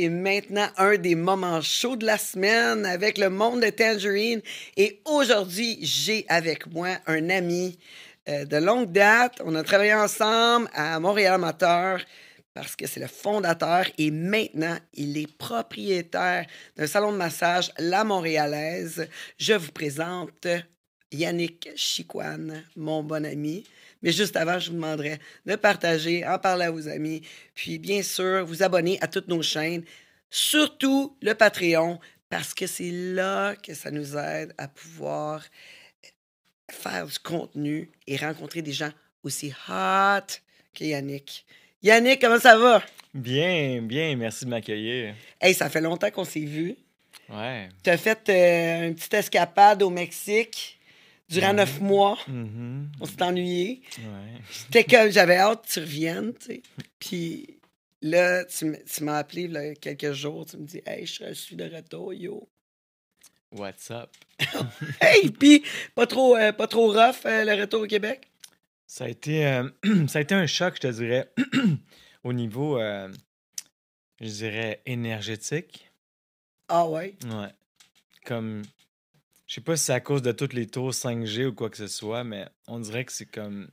et maintenant un des moments chauds de la semaine avec le monde de Tangerine. Et aujourd'hui, j'ai avec moi un ami euh, de longue date. On a travaillé ensemble à Montréal Amateur parce que c'est le fondateur et maintenant il est propriétaire d'un salon de massage La Montréalaise. Je vous présente Yannick Chiquan, mon bon ami. Mais juste avant, je vous demanderai de partager, en parler à vos amis, puis bien sûr, vous abonner à toutes nos chaînes, surtout le Patreon, parce que c'est là que ça nous aide à pouvoir faire du contenu et rencontrer des gens aussi hot que Yannick. Yannick, comment ça va? Bien, bien, merci de m'accueillir. Hey, ça fait longtemps qu'on s'est vu. Ouais. Tu as fait euh, une petite escapade au Mexique durant neuf mois. Mhm. On s'est ennuyé. C'était comme j'avais hâte que tu reviennes, tu sais. Puis là, tu m'as appelé il y a quelques jours, tu me dis Hey, je suis de retour, yo. What's up? Hey, puis pas trop, euh, pas trop rough euh, le retour au Québec? Ça a été, euh, ça a été un choc, je te dirais, au niveau, je dirais, énergétique. Ah ouais? Ouais. Comme, je sais pas si c'est à cause de toutes les tours 5G ou quoi que ce soit, mais on dirait que c'est comme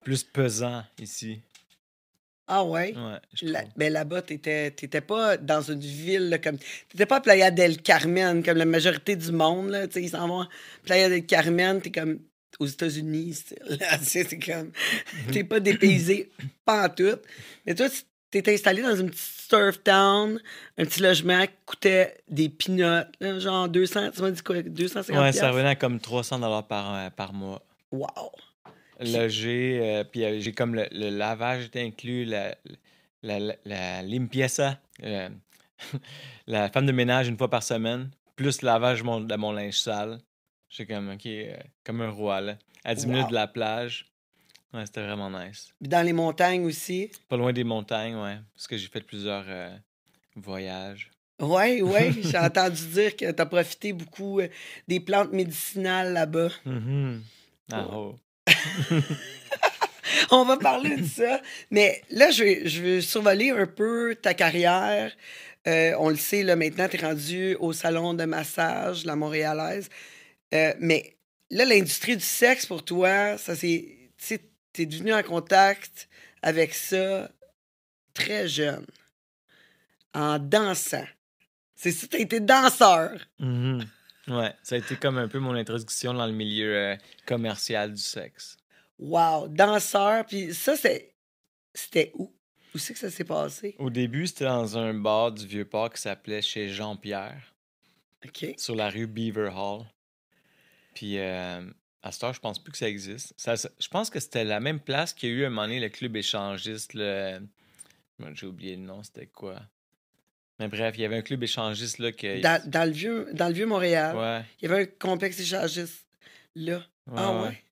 plus pesant ici. Ah ouais? Ouais, La- trouve. ben là-bas, t'étais t'étais pas dans une ville là, comme. T'étais pas à Playa del Carmen comme la majorité du monde. Là, tu sais, ils s'en vont. Playa del Carmen, t'es comme aux États-Unis. C'est comme. T'es pas dépaysé, pas en tout. Mais toi, tu t'étais installé dans une petite surf town, un petit logement qui coûtait des là, genre 200, tu m'as dit quoi, 250 Ouais, ça revenait à comme 300 dollars par, euh, par mois. Wow! Loger, euh, puis euh, j'ai comme le, le lavage était inclus, la, la, la, la limpieza, euh, la femme de ménage une fois par semaine, plus le lavage de mon, de mon linge sale. J'étais comme, OK, comme un roi, là. À 10 minutes de la plage. Ouais, c'était vraiment nice. Puis dans les montagnes aussi. Pas loin des montagnes, ouais. Parce que j'ai fait plusieurs euh, voyages. Ouais, ouais, j'ai entendu dire que t'as profité beaucoup euh, des plantes médicinales là-bas. Mhm. Ah, oh. On va parler de ça. Mais là, je vais, je vais survoler un peu ta carrière. Euh, on le sait, là, maintenant, tu es rendu au salon de massage, la Montréalaise. Euh, mais là, l'industrie du sexe, pour toi, ça c'est. Tu t'es devenu en contact avec ça très jeune, en dansant. C'est ça, t'as été danseur. Mhm. Ouais, ça a été comme un peu mon introduction dans le milieu euh, commercial du sexe. Wow, danseur. Puis ça, c'était où? Où c'est que ça s'est passé? Au début, c'était dans un bar du Vieux-Port qui s'appelait chez Jean-Pierre, OK. sur la rue Beaver Hall. Puis euh, à cette heure, je pense plus que ça existe. Ça- ça- je pense que c'était la même place qu'il y a eu un moment donné le club échangiste. Le... J'ai oublié le nom, c'était quoi? Mais bref, il y avait un club échangiste là que. Dans, dans le vieux, dans le vieux Montréal, Ouais. il y avait un complexe échangiste là. ouais, ah ouais. ouais?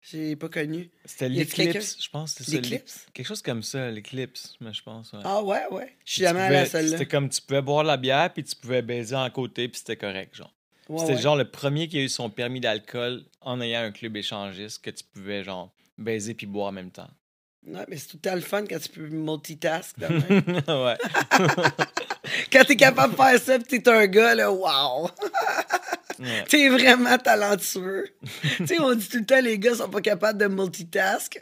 J'ai pas connu. C'était l'Eclipse, je pense. c'était L'Eclipse? Quelque chose comme ça, l'Eclipse, mais je pense. ouais. Ah ouais, ouais. Je suis jamais allé à celle-là. C'était comme tu pouvais boire la bière puis tu pouvais baiser en côté puis c'était correct, genre. Ouais, C'était ouais. genre le premier qui a eu son permis d'alcool en ayant un club échangiste que tu pouvais genre baiser puis boire en même temps. Ouais, mais c'est tout le temps le fun quand tu peux multitask. ouais. quand t'es capable de faire ça pis t'es un gars, là, wow! ouais. T'es vraiment talentueux. tu sais, on dit tout le temps, les gars sont pas capables de multitask.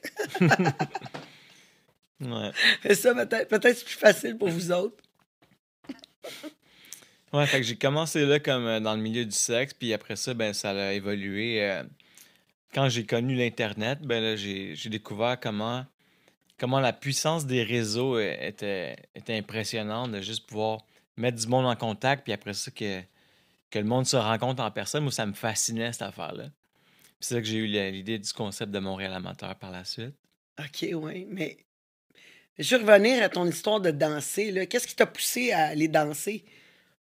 Ouais. Mais ça, peut-être peut-être c'est plus facile pour vous autres. Ouais, fait que j'ai commencé là comme euh, dans le milieu du sexe puis après ça ben ça a évolué euh, quand j'ai connu l'internet, ben là j'ai j'ai découvert comment comment la puissance des réseaux euh, était était impressionnante de juste pouvoir mettre du monde en contact puis après ça que que le monde se rencontre en personne, moi ça me fascinait cette affaire-là. Puis c'est là que j'ai eu l'idée du concept de Montréal amateur par la suite. OK, oui, mais je veux revenir à ton histoire de danser. là. Qu'est-ce qui t'a poussé à aller danser?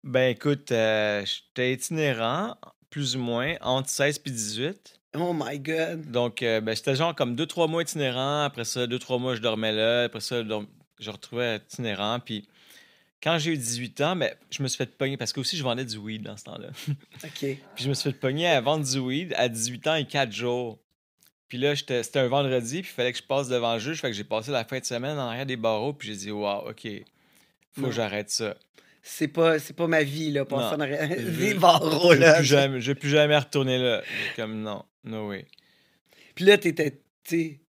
Ben écoute, euh, j'étais itinérant, plus ou moins, entre 16 et 18. Oh my God. Donc, euh, ben, j'étais genre comme 2-3 mois itinérant. Après ça, 2-3 mois, je dormais là. Après ça, donc, je retrouvais itinérant. Puis, quand j'ai eu 18 ans, ben, je me suis fait pogner parce que aussi, je vendais du weed dans ce temps-là. OK. Puis, je me suis fait pogner à vendre du weed à 18 ans et 4 jours. Puis là, c'était un vendredi, puis il fallait que je passe devant le juge. Fait que j'ai passé la fin de semaine en arrière des barreaux, puis j'ai dit, wow, OK. Faut Non. que j'arrête ça. C'est pas, c'est pas ma vie, là, passer en arrière des barreaux, là. plus jamais, je vais plus jamais retourner là. Comme non, no way. Puis là, t'étais, t'es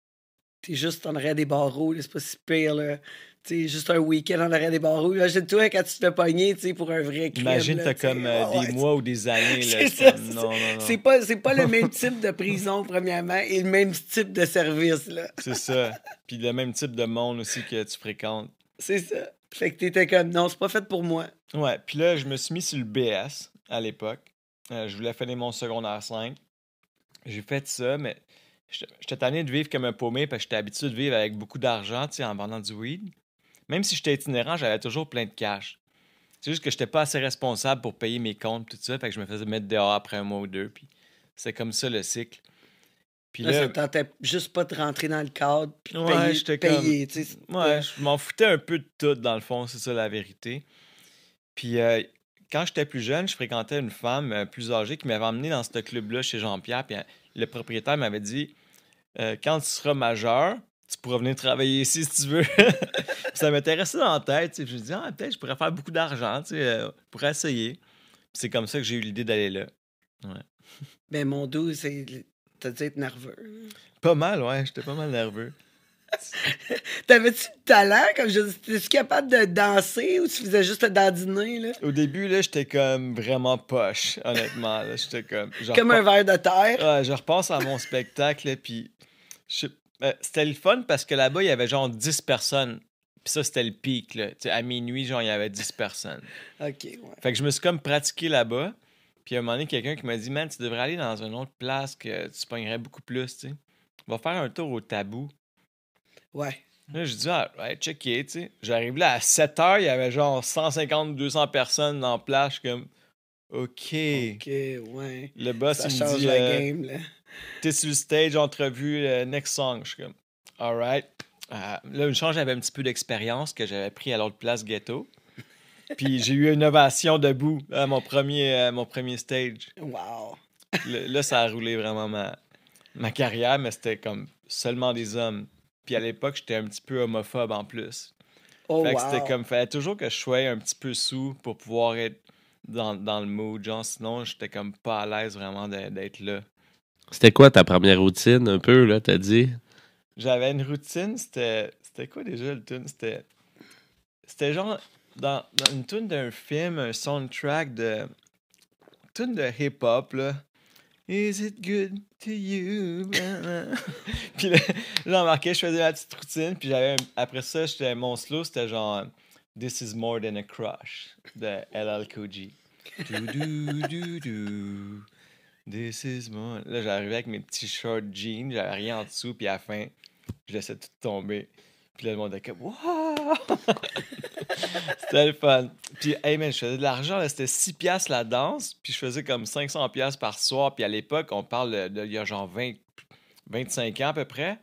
juste en arrière des barreaux, là, c'est pas si pire, là. Tu sais, juste un week-end en arrière des barreaux. Imagine-toi quand tu te fais pogner, tu sais, pour un vrai crime. Imagine, t'as comme euh, des ouais, mois ou des années. là, C'est pas, c'est pas le même type de prison, premièrement, et le même type de service, là. C'est ça. Puis le même type de monde aussi que tu fréquentes. C'est ça. Fait que t'étais comme, non, c'est pas fait pour moi. Ouais, puis là, je me suis mis sur le BS à l'époque. Euh, je voulais finir mon secondaire 5. J'ai fait ça, mais j'étais tanné de vivre comme un paumé parce que j'étais habitué de vivre avec beaucoup d'argent, en vendant du weed. Même si j'étais itinérant, j'avais toujours plein de cash. C'est juste que j'étais pas assez responsable pour payer mes comptes, tout ça, fait que je me faisais mettre dehors après un mois ou deux, puis c'est comme ça le cycle. Puis Là, là, ça tentait juste pas de rentrer dans le cadre puis de Ouais, payer, payer, c'était- Ouais, je m'en foutais un peu de tout, dans le fond, c'est ça la vérité. Puis euh, quand j'étais plus jeune, je fréquentais une femme euh, plus âgée qui m'avait emmené dans ce club-là chez Jean-Pierre. Puis euh, le propriétaire m'avait dit euh, Quand tu seras majeur, tu pourras venir travailler ici si tu veux. Ça m'intéressait dans la tête. Je me dis Ah, peut-être je pourrais faire beaucoup d'argent, tu sais, je pourrais essayer. Puis c'est comme ça que j'ai eu l'idée d'aller là. Ben, mon dos, c'est. T'as dû être nerveux. Pas mal, ouais, j'étais pas mal nerveux. T'avais-tu du talent? Comme je t'es-tu capable de danser ou tu faisais juste te dandiner, là? Au début, là, j'étais comme vraiment poche, honnêtement. là. J'étais comme. genre Comme un verre de terre. Ouais, je repense à mon spectacle, puis je- euh, c'était le fun parce que là-bas, il y avait genre 10 personnes. Puis ça, c'était le pic, là. À minuit, genre, il y avait 10 personnes. Ok, ouais. Fait que je me suis comme pratiqué là-bas. Puis à un moment donné, quelqu'un qui m'a dit, man, tu devrais aller dans une autre place que tu pognerais beaucoup plus, tu sais. Va faire un tour au tabou. Ouais. Là, je dis, ah, ouais, checké, tu sais. J'arrive là à 7 heures, il y avait genre 150, 200 personnes en place. Je suis comme, OK. Ok, ouais. Le boss, Ça il me change dit, la euh, game, là. t'es sur le stage, entrevue, euh, next song. Je suis comme, alright. Euh, là, une chance, j'avais un petit peu d'expérience que j'avais pris à l'autre place ghetto. Puis j'ai eu une ovation debout à mon premier, mon premier stage. Wow. Là, là, ça a roulé vraiment ma, ma carrière, mais c'était comme seulement des hommes. Puis à l'époque, j'étais un petit peu homophobe en plus. Oh, fait que wow. c'était comme, fallait toujours que je sois un petit peu sous pour pouvoir être dans, dans le mood. Genre, sinon, j'étais comme pas à l'aise vraiment d'être là. C'était quoi ta première routine, un peu, là, t'as dit? J'avais une routine, c'était. C'était quoi déjà le tune? C'était. C'était genre. Dans, une tune d'un film, un soundtrack de. Tune de hip-hop, là. Is it good to you? Puis là, j'ai remarqué, je faisais la petite routine, puis j'avais. Après ça, j'étais mon slow, c'était genre. This is more than a crush de LL Cool J. This is more. Là, j'arrivais avec mes petits short jeans, j'avais rien en dessous, puis à la fin, je laissais tout tomber. Puis là, le monde était comme Wow! c'était le fun. Puis, hey man, je faisais de l'argent, là, c'était 6 piastres la danse, puis je faisais comme 500 piastres par soir. Puis à l'époque, on parle de, de- il y a genre 20, 25 ans à peu près.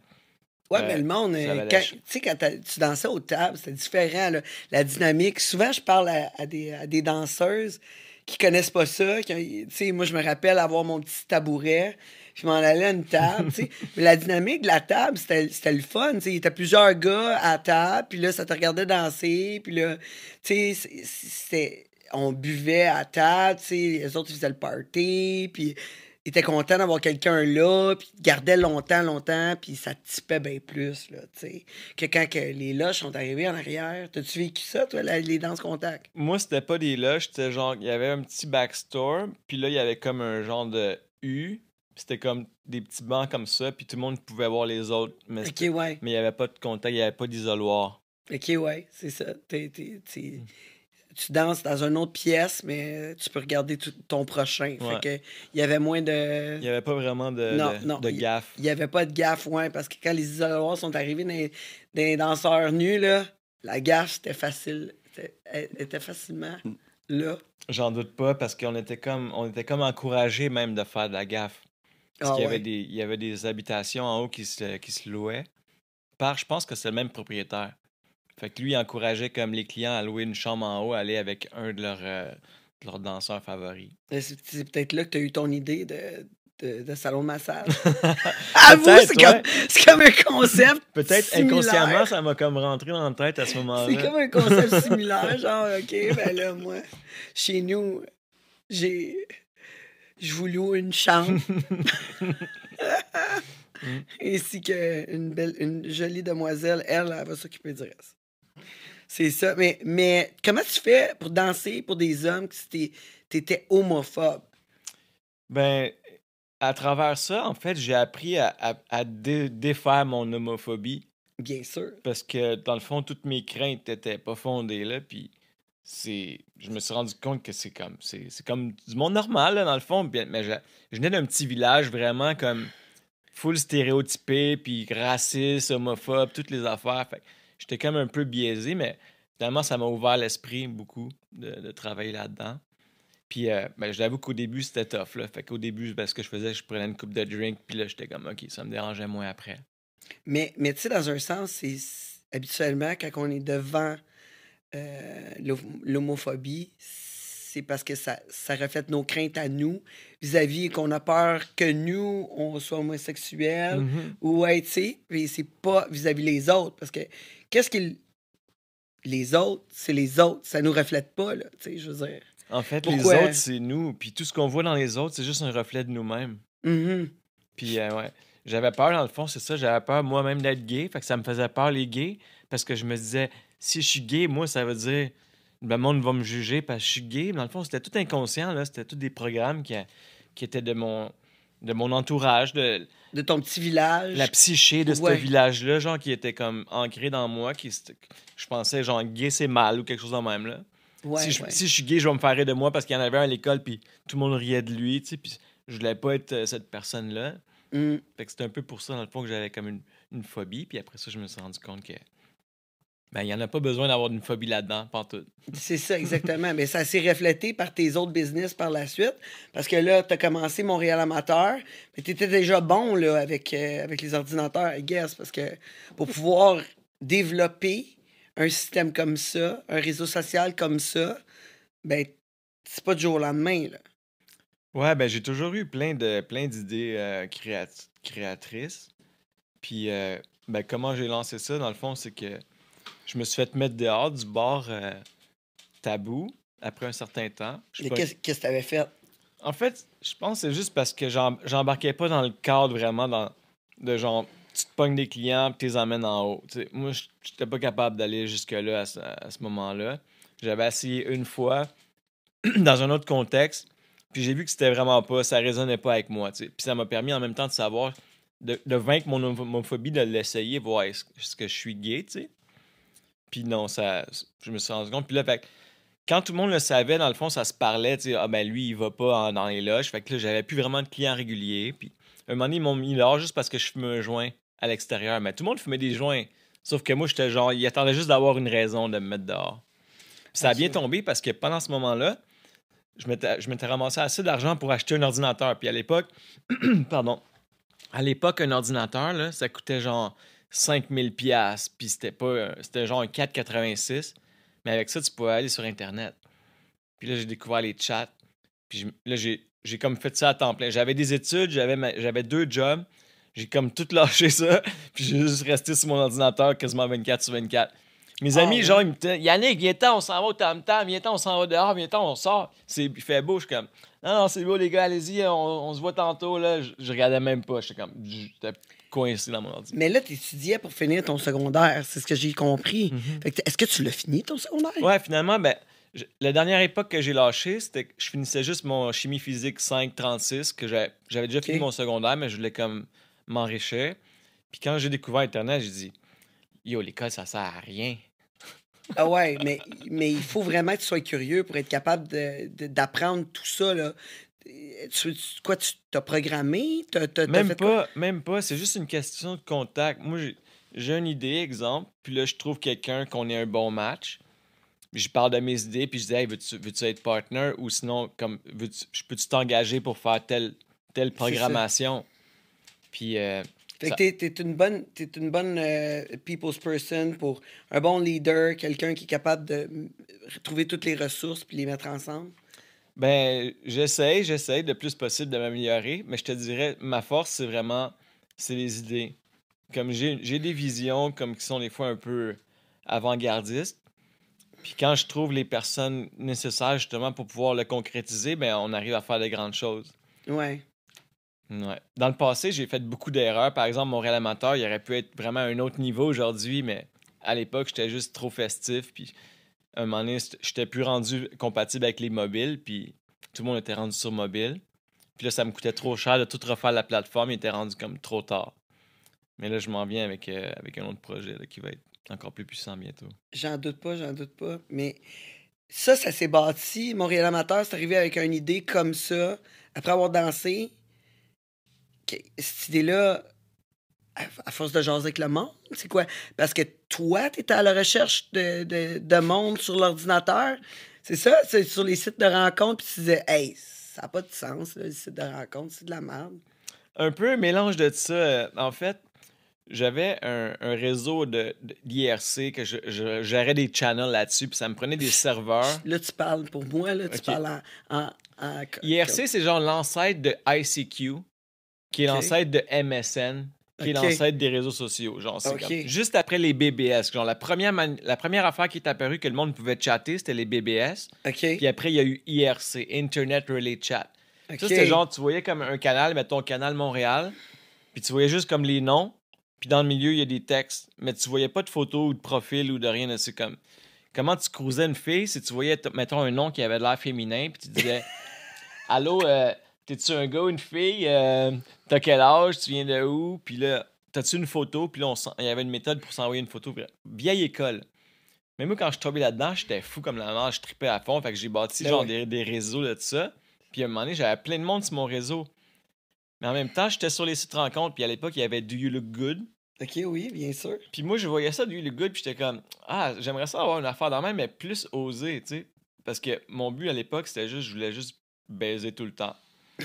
Ouais, Euh, mais le monde, ça euh, quand- ch- tu sais, quand tu dansais aux tables, c'était différent, là, la dynamique. Souvent, je parle à, à des, à des danseuses qui connaissent pas ça. qui ont- Tu sais, moi, je me rappelle avoir mon petit tabouret, je m'en allais à une table, tu sais. Mais la dynamique de la table, c'était le fun, tu sais. Il y était plusieurs gars à table, puis là, ça te regardait danser, puis là, tu sais. On buvait à table, tu sais, les autres, faisaient le party, puis ils étaient contents d'avoir quelqu'un là, puis ils gardaient longtemps, longtemps, puis ça tipait bien plus, là, tu sais, que quand que les loges sont arrivés en arrière. T'as-tu vécu ça, toi, les danses contact? Moi, c'était pas des loges, c'était genre, il y avait un petit backstore, puis là, il y avait comme un genre de U, c'était comme des petits bancs comme ça, puis tout le monde pouvait voir les autres, mais ouais. il y avait pas de contact, il y avait pas d'isoloir. Ok, ouais, c'est ça. T'es- t'es- t'es- tu danses dans une autre pièce, mais tu peux regarder tout- ton prochain. Ouais. Fait que il y avait moins de. Il y avait pas vraiment de, Non, de, non, de gaffe. Il n'y avait pas de gaffe, ouais, parce que quand les isoloirs sont arrivés dans les, dans les danseurs nus, là, la gaffe, c'était facile. Elle était facilement là. J'en doute pas parce qu'on était comme on était comme encouragés même de faire de la gaffe. Parce Ah qu'il y avait des il y avait des habitations en haut qui se, qui se louaient par je pense que c'est le même propriétaire. Fait que lui il encourageait comme les clients à louer une chambre en haut, aller avec un de leurs euh, de leurs danseurs favoris. C'est c'est peut-être là que tu as eu ton idée de, de, de salon de massage. Avoue, c'est comme, c'est comme un concept. Peut-être inconsciemment, ça m'a comme rentré dans la tête à ce C'est moment-là. comme un concept similaire, genre, OK, ben là, moi, chez nous, j'ai. Je vous loue une chambre. Ainsi qu'une belle, une jolie demoiselle, elle, elle va s'occuper du reste. C'est ça. Mais, mais comment tu fais pour danser pour des hommes si tu étais homophobe? Ben, à travers ça, en fait, j'ai appris à, à- à dé- défaire mon homophobie Bien sûr. parce que, dans le fond, toutes mes craintes n'étaient pas fondées, là, puis c'est... Je me suis rendu compte que c'est comme... C'est comme du monde normal, dans le fond, mais je, je venais d'un petit village vraiment comme full stéréotypé, puis raciste, homophobe, toutes les affaires, j'étais comme un peu biaisé, mais finalement, ça m'a ouvert l'esprit beaucoup de, de travailler là-dedans. Puis, euh, ben, je l'avoue qu'au début, c'était tough. Là. Fait qu'au début, ben, ce que je faisais, je prenais une coupe de drink, puis là, j'étais comme, OK, ça me dérangeait moins après. Mais, mais tu sais, dans un sens, c'est habituellement quand on est devant euh, l'hom- l'homophobie, c'est parce que ça, ça reflète nos craintes à nous vis-à-vis qu'on a peur que nous, on soit homosexuels Mhm. ou, ouais, tu sais, mais c'est pas vis-à-vis les autres. Parce que qu'est-ce qu'ils. Les autres, c'est les autres. Ça nous reflète pas, là, tu sais, je veux dire. En fait, Pourquoi? les autres, c'est nous. Puis tout ce qu'on voit dans les autres, c'est juste un reflet de nous-mêmes. Mhm. Puis, euh, ouais. J'avais peur, dans le fond, c'est ça. J'avais peur moi-même d'être gay. Fait que ça me faisait peur, les gays. Parce que je me disais, si je suis gay, moi, ça veut dire. Le monde va me juger parce que je suis gay. Dans le fond, c'était tout inconscient, là. C'était tous des programmes qui, qui étaient de mon, de mon entourage, de De ton petit village. la psyché de Ouais. ce village-là, genre, qui était comme ancré dans moi. Qui, je pensais, genre, gay, c'est mal ou quelque chose de même, là. Ouais, si, je, ouais. si je suis gay, je vais me faire rire de moi parce qu'il y en avait un à l'école, puis tout le monde riait de lui, tu sais. Puis je voulais pas être euh, cette personne-là. Mm. Fait que c'était un peu pour ça, dans le fond, que j'avais comme une, une phobie. Puis après ça, je me suis rendu compte que. Ben, il n'y en a pas besoin d'avoir une phobie là-dedans, pas tout. C'est ça, exactement. Mais ça s'est reflété par tes autres business par la suite. Parce que là, tu as commencé Montréal Amateur, mais tu étais déjà bon là, avec, euh, avec les ordinateurs, I guess. Parce que pour pouvoir développer un système comme ça, un réseau social comme ça, ben, c'est pas du jour au lendemain. Là. Ouais, ben j'ai toujours eu plein de plein d'idées euh, créat- créatrices. Puis, euh, ben, comment j'ai lancé ça, dans le fond, c'est que je me suis fait mettre dehors du bar euh, tabou après un certain temps. Mais pas- Qu'est-ce que tu avais fait? En fait, je pense que c'est juste parce que j'em- j'embarquais pas dans le cadre vraiment dans, de genre, tu te pognes des clients puis tu les emmènes en haut. Tu sais, moi, je j'étais pas capable d'aller jusque-là à ce, à ce moment-là. J'avais essayé une fois dans un autre contexte, puis j'ai vu que c'était vraiment pas, ça résonnait pas avec moi. tu sais. Puis ça m'a permis en même temps de savoir, de, de vaincre mon homophobie, de l'essayer, voir est-ce est-ce que je suis gay, tu sais. Puis non, ça, je me suis rendu compte. Puis là, fait quand tout le monde le savait, dans le fond, ça se parlait, tu sais, ah ben lui, il va pas en- dans les loges. Fait que là, j'avais plus vraiment de clients réguliers. Puis un moment donné, ils m'ont mis là juste parce que je fumais un joint à l'extérieur. Mais tout le monde fumait des joints. Sauf que moi, j'étais genre, il attendait juste d'avoir une raison de me mettre dehors. Puis ça a bien tombé parce que pendant ce moment-là, je m'étais je m'étais ramassé assez d'argent pour acheter un ordinateur. Puis à l'époque, pardon, à l'époque, un ordinateur, là, ça coûtait genre 5000 pièces Puis c'était pas, euh, c'était genre un 4,86. Mais avec ça, tu pouvais aller sur Internet. Puis là, j'ai découvert les chats. Puis là, j'ai, j'ai comme fait ça à temps plein. J'avais des études, j'avais, j'avais deux jobs. J'ai comme tout lâché ça. Puis j'ai juste resté sur mon ordinateur quasiment 24 sur 24. Mes Ah amis, ouais? genre, ils me disaient Yannick, viens-ten, on s'en va au tam-tam, viens-ten, on s'en va dehors, viens-ten, on sort. C'est, il fait beau, je suis comme Non, non, c'est beau, les gars, allez-y, on, on se voit tantôt. Là. Je, je regardais même pas. J'étais comme coincé dans mon ordi. Mais là, tu étudiais pour finir ton secondaire, c'est ce que j'ai compris. Mhm. Est-ce que tu l'as fini, ton secondaire? Ouais, finalement, ben, je- la dernière époque que j'ai lâché, c'était que je finissais juste mon chimie physique 536, que j'avais déjà fini mon secondaire, mais je voulais comme m'enrichir. Puis quand j'ai découvert Internet, j'ai dit Yo, l'école, ça sert à rien. Ah ouais, mais, mais il faut vraiment que tu sois curieux pour être capable d'apprendre tout ça. Là. Tu, quoi, tu t'as programmé? T'as, t'as- t'as Même fait pas, même pas. C'est juste une question de contact. Moi, j'ai- j'ai une idée, exemple, puis là, je trouve quelqu'un qu'on ait un bon match. Je parle de mes idées, puis je dis, hey, veux-tu veux-tu être partner? Ou sinon, comme, veux-tu- je peux-tu t'engager pour faire telle, telle programmation? Puis, euh, Fait que t'es, t'es une bonne, t'es une bonne euh, people's person pour un bon leader, quelqu'un qui est capable de trouver toutes les ressources puis les mettre ensemble. Ben, j'essaye, j'essaye le plus possible de m'améliorer, mais je te dirais, ma force, c'est vraiment, c'est les idées. Comme j'ai des visions, comme qui sont des fois un peu avant-gardistes. Puis quand je trouve les personnes nécessaires justement pour pouvoir le concrétiser, ben on arrive à faire de grandes choses. Ouais. Ouais. Dans le passé, j'ai fait beaucoup d'erreurs. Par exemple, Montréal Amateur, il aurait pu être vraiment à un autre niveau aujourd'hui, mais à l'époque, j'étais juste trop festif. Puis un moment donné, j'étais plus rendu compatible avec les mobiles. Puis tout le monde était rendu sur mobile. Puis là, ça me coûtait trop cher de tout refaire la plateforme. Il était rendu comme trop tard. Mais là, je m'en viens avec, euh, avec un autre projet qui va être encore plus puissant bientôt. J'en doute pas, j'en doute pas. Mais ça, ça s'est bâti. Montréal Amateur, c'est arrivé avec une idée comme ça, après avoir dansé. Cette idée-là, à, force de jaser avec le monde, c'est quoi? Parce que toi, tu étais à la recherche de, de, de monde sur l'ordinateur. C'est ça? C'est sur les sites de rencontres, puis tu disais, hey, ça n'a pas de sens, là, les sites de rencontres, c'est de la merde. Un peu un mélange de ça. Euh, En fait, j'avais un, un réseau d'IRC que gérais des channels là-dessus, puis ça me prenait des serveurs. Là, tu parles pour moi, là, tu parles en. en, en- IRC, c'est genre l'ancêtre de ICQ, qui est l'ancêtre de MSN, qui est l'ancêtre des réseaux sociaux. Genre, c'est Ok. comme- juste après les BBS. Genre, la première, mani- la première affaire qui est apparue que le monde pouvait chatter, c'était les BBS. Puis après, il y a eu IRC, Internet Relay Chat. Ça, c'était genre, tu voyais comme un canal, mettons Canal Montréal, puis tu voyais juste comme les noms, puis dans le milieu, il y a des textes, mais tu voyais pas de photos ou de profil ou de rien. C'est comme. Comment tu cruisais une fille si tu voyais, t- mettons, un nom qui avait de l'air féminin, puis tu disais Allô, euh, t'es-tu un gars ou une fille? Euh, T'as quel âge? Tu viens de où? Puis là, t'as-tu une photo? Puis là, on il y avait une méthode pour s'envoyer une photo. Vieille école. Mais moi, quand je suis tombé là-dedans, j'étais fou comme la mort, je tripais à fond. Fait que j'ai bâti Ben genre des, des réseaux de ça. Puis à un moment donné, j'avais plein de monde sur mon réseau. Mais en même temps, j'étais sur les sites rencontres. Puis à l'époque, il y avait Do You Look Good? OK, oui, bien sûr. Puis moi, je voyais ça, Do You Look Good. Puis j'étais comme, ah, j'aimerais ça avoir une affaire dans la main, mais plus osée, tu sais. Parce que mon but à l'époque, c'était juste, je voulais juste baiser tout le temps.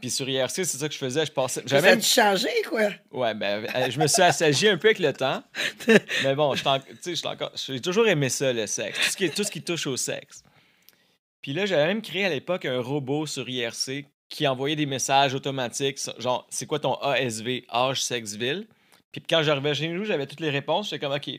Puis sur IRC, c'est ça que je faisais. Je passais. Ça même changé, quoi? Ouais, ben, euh, je me suis assagi un peu avec le temps. Mais bon, j'ai toujours aimé ça, le sexe. Tout ce qui, tout ce qui touche au sexe. Puis là, j'avais même créé à l'époque un robot sur IRC qui envoyait des messages automatiques, genre, c'est quoi ton ASV, âge, sexe, ville? Puis quand j'arrivais chez nous, j'avais toutes les réponses. J'étais comme, OK,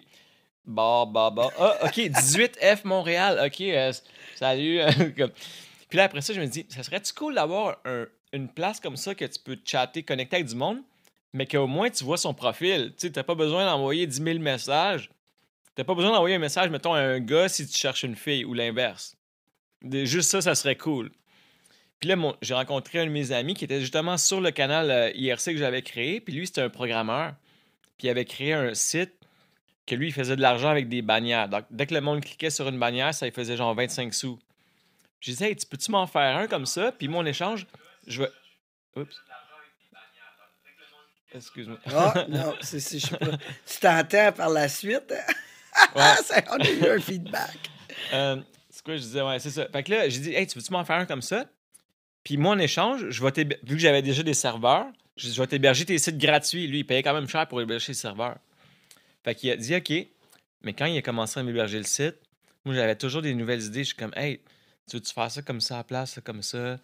bah, bah, bah. Ah, OK, 18F Montréal. OK, euh, salut. Puis là, après ça, je me dis, ça serait-tu cool d'avoir un- une place comme ça que tu peux chatter, connecter avec du monde, mais qu'au moins tu vois son profil. Tu t'as pas besoin d'envoyer 10 000 messages. T'as pas besoin d'envoyer un message, mettons, à un gars si tu cherches une fille ou l'inverse. Juste ça, ça serait cool. Puis là, j'ai rencontré un de mes amis qui était justement sur le canal euh, IRC que j'avais créé. Puis lui, c'était un programmeur. Puis il avait créé un site que lui, il faisait de l'argent avec des bannières. Donc, dès que le monde cliquait sur une bannière, ça lui faisait genre 25 sous. J'ai dit, hey, tu peux-tu m'en faire un comme ça? Puis moi, en échange, je vais. Oups. Excuse-moi. Ah, non, c'est, c'est- je sais pas. Tu t'entends par la suite? Ouais. Ça, on a eu un feedback. Euh, c'est quoi, je disais, ouais, c'est ça. Fait que là, j'ai dit, hey, tu veux-tu m'en faire un comme ça? Puis moi, en échange, je vais vu que j'avais déjà des serveurs, je, vais t'héberger tes sites gratuits. Lui, il payait quand même cher pour héberger ses serveurs. Fait qu'il a dit, OK. Mais quand il a commencé à m'héberger le site, moi, j'avais toujours des nouvelles idées. Je suis comme, hey, tu veux-tu faire ça comme ça à la place, ça comme ça?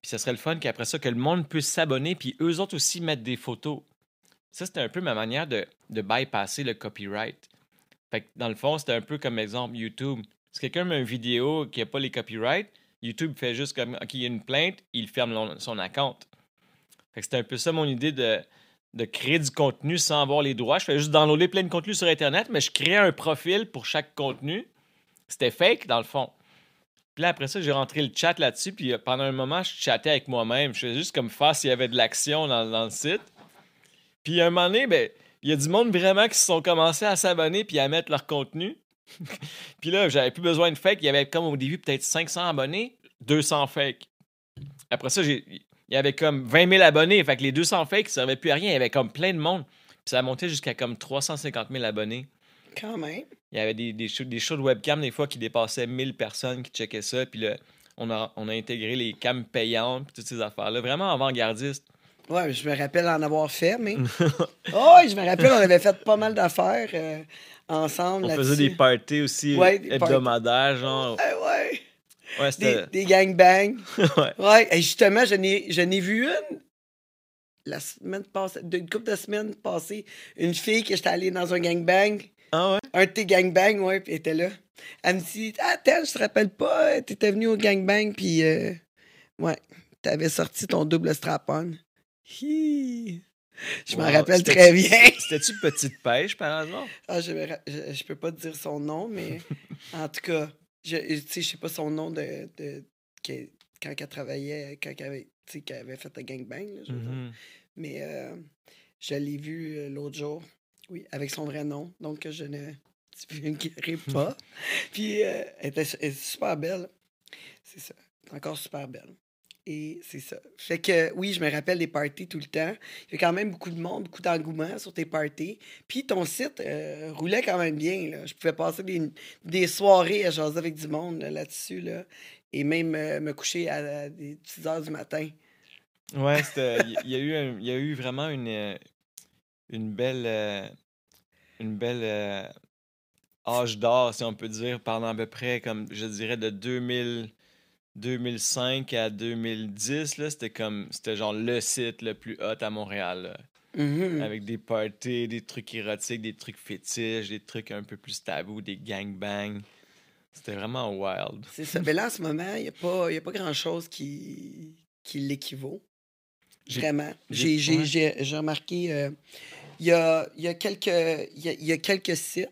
Puis ça serait le fun qu'après ça, que le monde puisse s'abonner, puis eux autres aussi mettre des photos. Ça, c'était un peu ma manière de, de bypasser le copyright. Fait que dans le fond, c'était un peu comme exemple YouTube. Si quelqu'un met une vidéo qui n'a pas les copyrights, YouTube fait juste comme, OK, il y a une plainte, il ferme son account. Fait que c'était un peu ça mon idée de, de créer du contenu sans avoir les droits. Je fais juste downloader plein de contenu sur Internet, mais je créais un profil pour chaque contenu. C'était fake, dans le fond. Puis là, après ça, j'ai rentré le chat là-dessus, puis euh, pendant un moment, je chattais avec moi-même. Je faisais juste comme faire s'il y avait de l'action dans, le site. Puis à un moment donné, ben, il y a du monde vraiment qui se sont commencés à s'abonner puis à mettre leur contenu. puis là, j'avais plus besoin de fake. Il y avait comme au début peut-être 500 abonnés, 200 fake. Après ça, il y avait comme 20 000 abonnés. Fait que les 200 fakes ne servaient plus à rien. Il y avait comme plein de monde. Puis ça a monté jusqu'à comme 350 000 abonnés. Quand même. Il y avait des, des, shows, des shows de webcam des fois qui dépassaient 1000 personnes qui checkaient ça. Puis là, on a, on a intégré les cams payantes puis toutes ces affaires-là. Vraiment avant-gardiste. Ouais, je me rappelle en avoir fait, mais. oh, je me rappelle, on avait fait pas mal d'affaires euh, ensemble. On faisait des parties aussi Ouais, des hebdomadaires, genre. Ouais, ouais. Ouais, des, c'était. des gangbangs. ouais. Ouais, et justement, je n'ai, vu une la semaine passée, une couple de semaines passées, une fille que j'étais allé dans un gangbang, Ah ouais? un de tes gangbangs, ouais, puis était là. Elle me dit Ah, Tel, je te rappelle pas, t'étais venu au gangbang, puis euh, ouais, t'avais sorti ton double strap-on. Hi. Je m'en Wow. rappelle très bien. C'était-tu Petite Pêche par hasard? Ah, je, je, je peux pas te dire son nom, mais en tout cas, je tu sais, je sais pas son nom de, quand elle travaillait, quand elle avait, qu'elle avait fait le gangbang. là, je veux dire. Mhm. Mais euh, je l'ai vu euh, l'autre jour, oui, avec son vrai nom, donc je ne divulguerai pas. Puis euh, elle, était, elle super belle. C'est ça. Encore super belle. Et c'est ça. Fait que oui, je me rappelle des parties tout le temps. Il y a quand même beaucoup de monde, beaucoup d'engouement sur tes parties. Puis ton site euh, roulait quand même bien. Là. Je pouvais passer des, des soirées à jaser avec du monde là, là-dessus. Là, et même euh, me coucher à, à des 6 heures du matin. Ouais, c'était. Il y, a eu un- il y a eu vraiment une, une belle. euh, une belle. euh, âge d'or, si on peut dire, pendant à peu près, comme je dirais, de 2000, 2005 à 2010, là, c'était comme. C'était genre le site le plus hot à Montréal. là. Mhm. Avec des parties, des trucs érotiques, des trucs fétiches, des trucs un peu plus tabous, des gangbangs. C'était vraiment wild. C'est ça. Mais là, en ce moment, il n'y a pas, il y a pas grand-chose qui, qui l'équivaut. J'ai- Vraiment. j'ai- J'ai j'ai- ouais. j'ai- j'ai remarqué, euh, il y, a, il y, a quelques, il y, a, il y a quelques sites,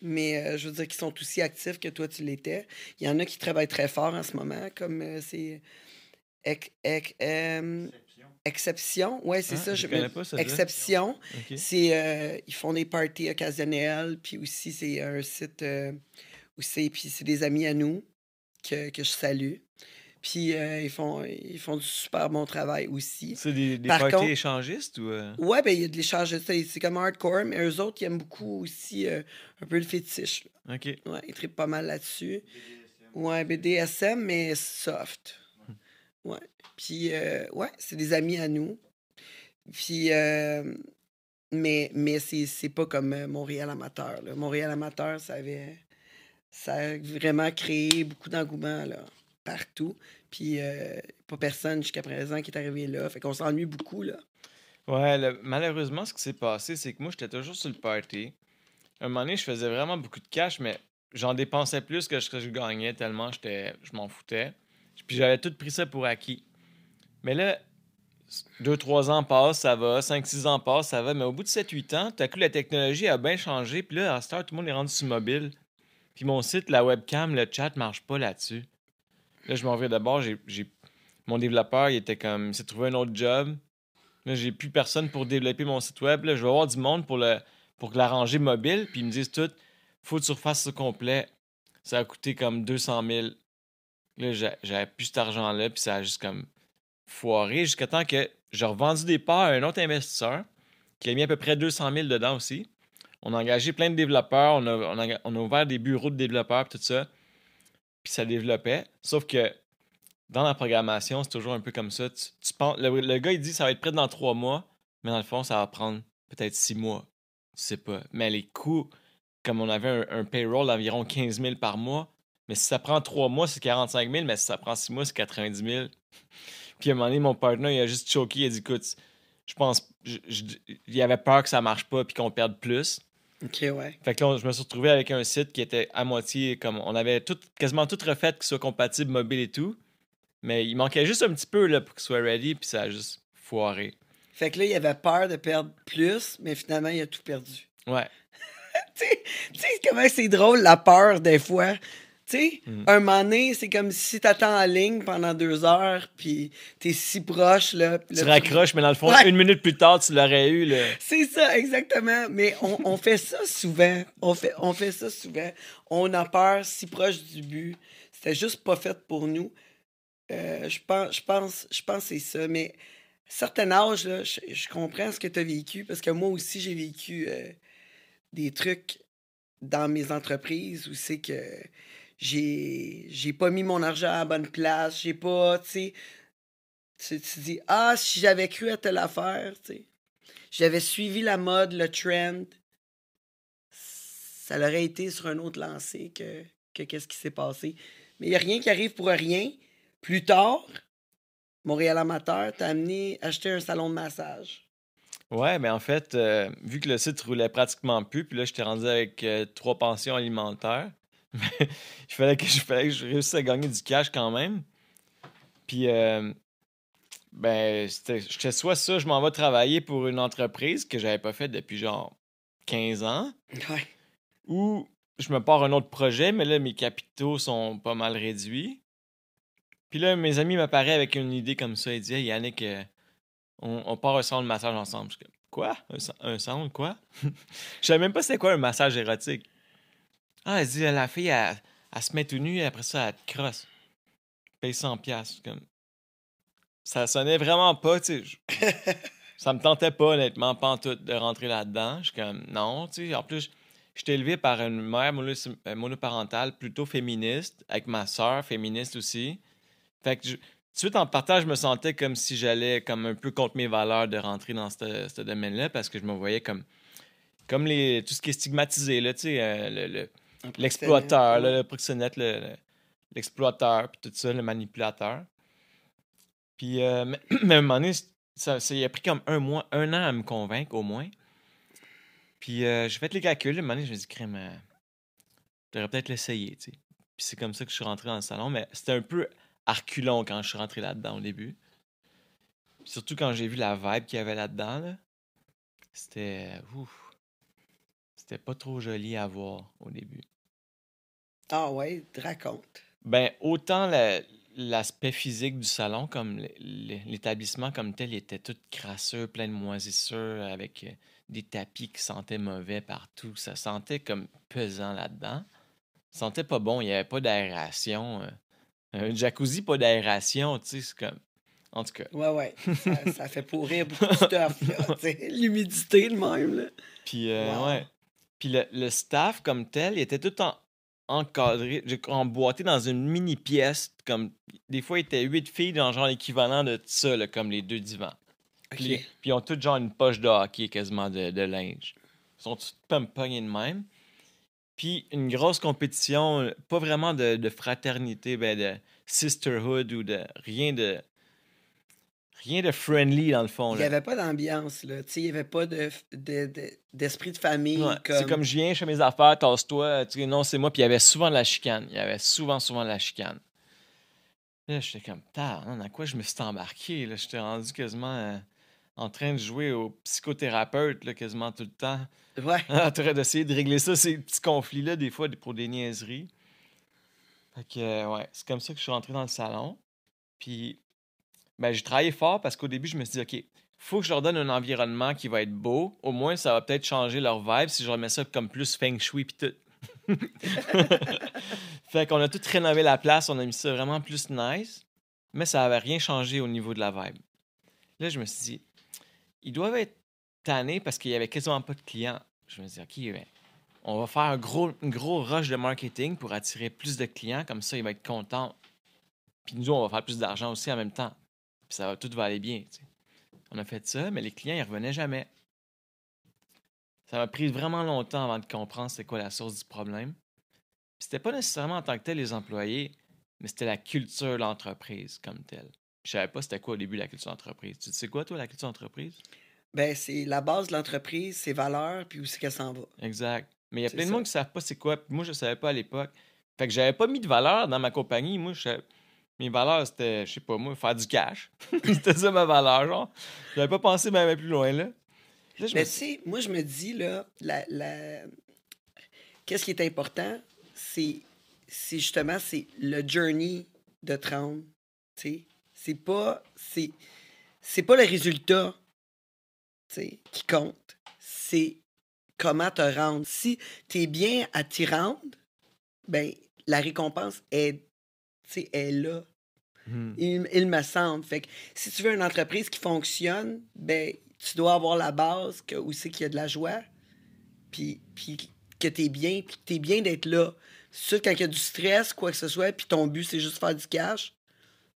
mais euh, je veux dire, qui sont aussi actifs que toi, tu l'étais. Il y en a qui travaillent très fort en ce moment, comme euh, c'est... Ec- ec- euh, Exception, ouais, c'est Ah, ça. je connais pas ça. Exception, c'est euh, ils font des parties occasionnelles, puis aussi c'est un site euh, où c'est puis c'est des amis à nous que, que je salue. Puis euh, ils font ils font du super bon travail aussi. C'est des, des Par parties contre- échangistes ou. euh? Ouais, ben il y a de l'échange, c'est comme hardcore, mais eux autres ils aiment beaucoup aussi euh, un peu le fétiche. là. Ok. Ouais, ils trippent pas mal là-dessus. Ouais, BDSM, mais soft. Ouais. Puis, ouais, c'est des amis à nous. Puis, mais, mais c'est pas comme Montréal Amateur. là. Montréal Amateur, ça avait. Ça a vraiment créé beaucoup d'engouement, là, partout. Puis, euh, pas personne jusqu'à présent qui est arrivé là. Fait qu'on s'ennuie beaucoup, là. Ouais, malheureusement, ce qui s'est passé, c'est que moi, j'étais toujours sur le party. Un moment donné, je faisais vraiment beaucoup de cash, mais j'en dépensais plus que ce que je gagnais tellement j'étais, je m'en foutais. Puis j'avais tout pris ça pour acquis. Mais là, 2-3 ans passent, ça va. 5-6 ans passent, ça va. Mais au bout de 7-8 ans, tout à coup, la technologie a bien changé. Puis là, à cette heure, tout le monde est rendu sur mobile. Puis mon site, la webcam, le chat marche pas là-dessus. Là, je m'en vais d'abord. Mon développeur, il était comme. Il s'est trouvé un autre job. Là, j'ai plus personne pour développer mon site web. Là, je vais avoir du monde pour, le, pour l'arranger mobile. Puis ils me disent tout, faut que tu refasses ça complet. Ça a coûté comme 200 000. Là, j'a- j'avais plus cet argent-là. Puis ça a juste comme foiré jusqu'à temps que j'ai revendu des parts à un autre investisseur qui a mis à peu près 200 000 dedans aussi. On a engagé plein de développeurs. On a, on a, ouvert des bureaux de développeurs, tout ça. Puis ça développait. Sauf que dans la programmation, c'est toujours un peu comme ça. Tu, penses, le, gars, il dit ça va être prêt dans trois mois, mais dans le fond, ça va prendre peut-être six mois. Tu sais pas. Mais les coûts, comme on avait un, payroll d'environ 15 000 par mois, mais si ça prend trois mois, c'est 45 000, mais si ça prend six mois, c'est 90 000. Puis à un moment donné, mon partner, il a juste choqué, il a dit écoute, je pense, je- je- il avait peur que ça marche pas puis qu'on perde plus. OK, ouais. Fait que là, on- je me suis retrouvé avec un site qui était à moitié comme. On avait tout, quasiment tout refait, qu'il soit compatible mobile et tout. Mais il manquait juste un petit peu là, pour qu'il soit ready, puis ça a juste foiré. Fait que là, il avait peur de perdre plus, mais finalement, il a tout perdu. Ouais. tu sais, tu sais comment c'est drôle la peur des fois. Tu sais, Mm. un moment donné, c'est comme si t'attends en ligne pendant deux heures, puis t'es si proche, là. Tu là, raccroches, mais dans le fond, Ouais. une minute plus tard, tu l'aurais eu. Là. C'est ça, exactement. Mais on, on fait ça souvent. On fait, on fait ça souvent. On a peur si proche du but. C'était juste pas fait pour nous. Euh, je pense, je pense, je pense que c'est ça. Mais certain âge, là, je, je comprends ce que tu as vécu parce que moi aussi, j'ai vécu euh, des trucs dans mes entreprises où c'est que j'ai pas mis mon argent à la bonne place. J'ai pas, tu sais. Tu, tu dis, ah, si j'avais cru à telle affaire, tu sais. J'avais suivi la mode, le trend. Ça aurait été sur un autre lancé que, que qu'est-ce qui s'est passé. mais il n'y a rien qui arrive pour rien. Plus tard, Montréal Amateur t'a amené acheter un salon de massage. Ouais, mais en fait, euh, vu que le site roulait pratiquement plus, puis là, j'étais rendu avec euh, trois pensions alimentaires, il fallait que, je, fallait que je réussisse à gagner du cash quand même. Puis, euh, ben, c'était soit ça, je m'en vais travailler pour une entreprise que j'avais pas faite depuis genre 15 ans, Ouais. ou je me pars un autre projet, mais là, mes capitaux sont pas mal réduits. Puis là, mes amis m'apparaissent avec une idée comme ça. Ils disent Hey, Yannick, euh, on, on part un salon de massage ensemble. Je comme, Quoi? Un, un salon de quoi? Je savais même pas c'était quoi un massage érotique. Ah, elle dit La fille, elle, elle se met tout nue, après ça, elle te crosse. Paye 100$. piastres. Comme... Ça sonnait vraiment pas, tu sais. ça me tentait pas, honnêtement, pas en tout, de rentrer là-dedans. Je suis comme, non, tu sais. En plus, j'étais élevé par une mère euh, monoparentale plutôt féministe, avec ma soeur féministe aussi. Fait que, je- tout de suite, en partage, je me sentais comme si j'allais comme un peu contre mes valeurs de rentrer dans ce domaine-là parce que je me voyais comme, comme les, tout ce qui est stigmatisé, là, tu sais, euh, le- l'exploiteur, le proxénète, le- le- l'exploiteur, puis tout ça, le manipulateur. Puis, euh, mais, mais à un moment donné, ça, ça- il a pris comme un mois, un an à me convaincre au moins. Puis, euh, j'ai fait les calculs, à un moment donné, je me suis dit, crème, euh, je devrais peut-être l'essayer, tu sais. Puis, c'est comme ça que je suis rentré dans le salon, mais c'était un peu arculon quand je suis rentré là-dedans au début. Puis surtout quand j'ai vu la vibe qu'il y avait là-dedans, là, c'était. Ouf. C'était pas trop joli à voir au début. Ah ouais, te raconte. Ben, autant la- l'aspect physique du salon comme l'établissement comme tel il était tout crasseux, plein de moisissures, avec euh, des tapis qui sentaient mauvais partout. Ça sentait comme pesant là-dedans. Ça sentait pas bon, il n'y avait pas d'aération. euh. Un jacuzzi, pas d'aération, tu sais, c'est comme... En tout cas. Ouais, ouais. Ça, ça fait pourrir beaucoup de stuff, là. L'humidité, le même, là. Puis, euh, Wow. ouais. Puis le, le staff comme tel, il était tout en, encadré, emboîté dans une mini pièce. Comme, des fois, il était huit filles dans genre l'équivalent de ça, là, comme les deux divans. Puis, ils ont toutes genre une poche de hockey quasiment de, de linge. Ils sont tous pogner de même. Puis une grosse compétition, pas vraiment de, de fraternité, ben de sisterhood ou de rien de rien de friendly dans le fond. Il n'y avait pas d'ambiance, il n'y avait pas de, de- de- d'esprit de, famille. Ouais, comme... C'est comme je viens, je fais mes affaires, tasse-toi. Sais, non, c'est moi. Puis il y avait souvent de la chicane. Il y avait souvent, souvent de la chicane. Là, j'étais comme, tard, à quoi je me suis embarqué? Là, j'étais rendu quasiment euh, en train de jouer au psychothérapeute là, quasiment tout le temps. Ouais. en train d'essayer de régler ça, ces petits conflits-là, des fois, pour des niaiseries. Fait que, euh, ouais, c'est comme ça que je suis rentré dans le salon. Puis, ben, j'ai travaillé fort parce qu'au début, je me suis dit, OK, faut que je leur donne un environnement qui va être beau. Au moins, ça va peut-être changer leur vibe si je remets ça comme plus feng shui puis tout. fait qu'on a tout rénové la place, on a mis ça vraiment plus nice, mais ça n'avait rien changé au niveau de la vibe. Là, je me suis dit, ils doivent être tannés parce qu'il y avait quasiment pas de clients. Je me suis dit, OK, ben, on va faire un gros, gros rush de marketing pour attirer plus de clients, comme ça, ils vont être contents. Puis nous, on va faire plus d'argent aussi en même temps. Puis ça va tout va aller bien. On a fait ça, mais les clients, ils revenaient jamais. Ça m'a pris vraiment longtemps avant de comprendre c'est quoi la source du problème. Puis c'était pas nécessairement en tant que tel les employés, mais c'était la culture de l'entreprise comme telle. Je savais pas c'était quoi au début la culture d'entreprise. Tu sais quoi, toi, la culture d'entreprise? Ben, c'est la base de l'entreprise, ses valeurs, puis où c'est qu'elle s'en va. Exact. Mais il y a plein de monde qui savent pas c'est quoi. Puis moi, je savais pas à l'époque. Fait que j'avais pas mis de valeur dans ma compagnie. Moi, je savais- mes valeurs, c'était, je sais pas, moi, faire du cash. c'était ça ma valeur, genre. J'avais pas pensé même plus loin, là. Là, je me Mais tu sais, moi, je me dis, là, la, la... qu'est-ce qui est important, c'est, c'est justement, c'est le journey de 30, tu sais. C'est pas, c'est, c'est pas le résultat, tu sais, qui compte. C'est comment te rendre. Si tu es bien à t'y rendre, ben, la récompense est, tu sais, est là. Hmm. Il, me semble. Fait que si tu veux une entreprise qui fonctionne, ben tu dois avoir la base que où c'est qu'il y a de la joie, puis, puis que tu es bien, puis que tu es bien d'être là. C'est quand il y a du stress, quoi que ce soit, puis ton but c'est juste faire du cash,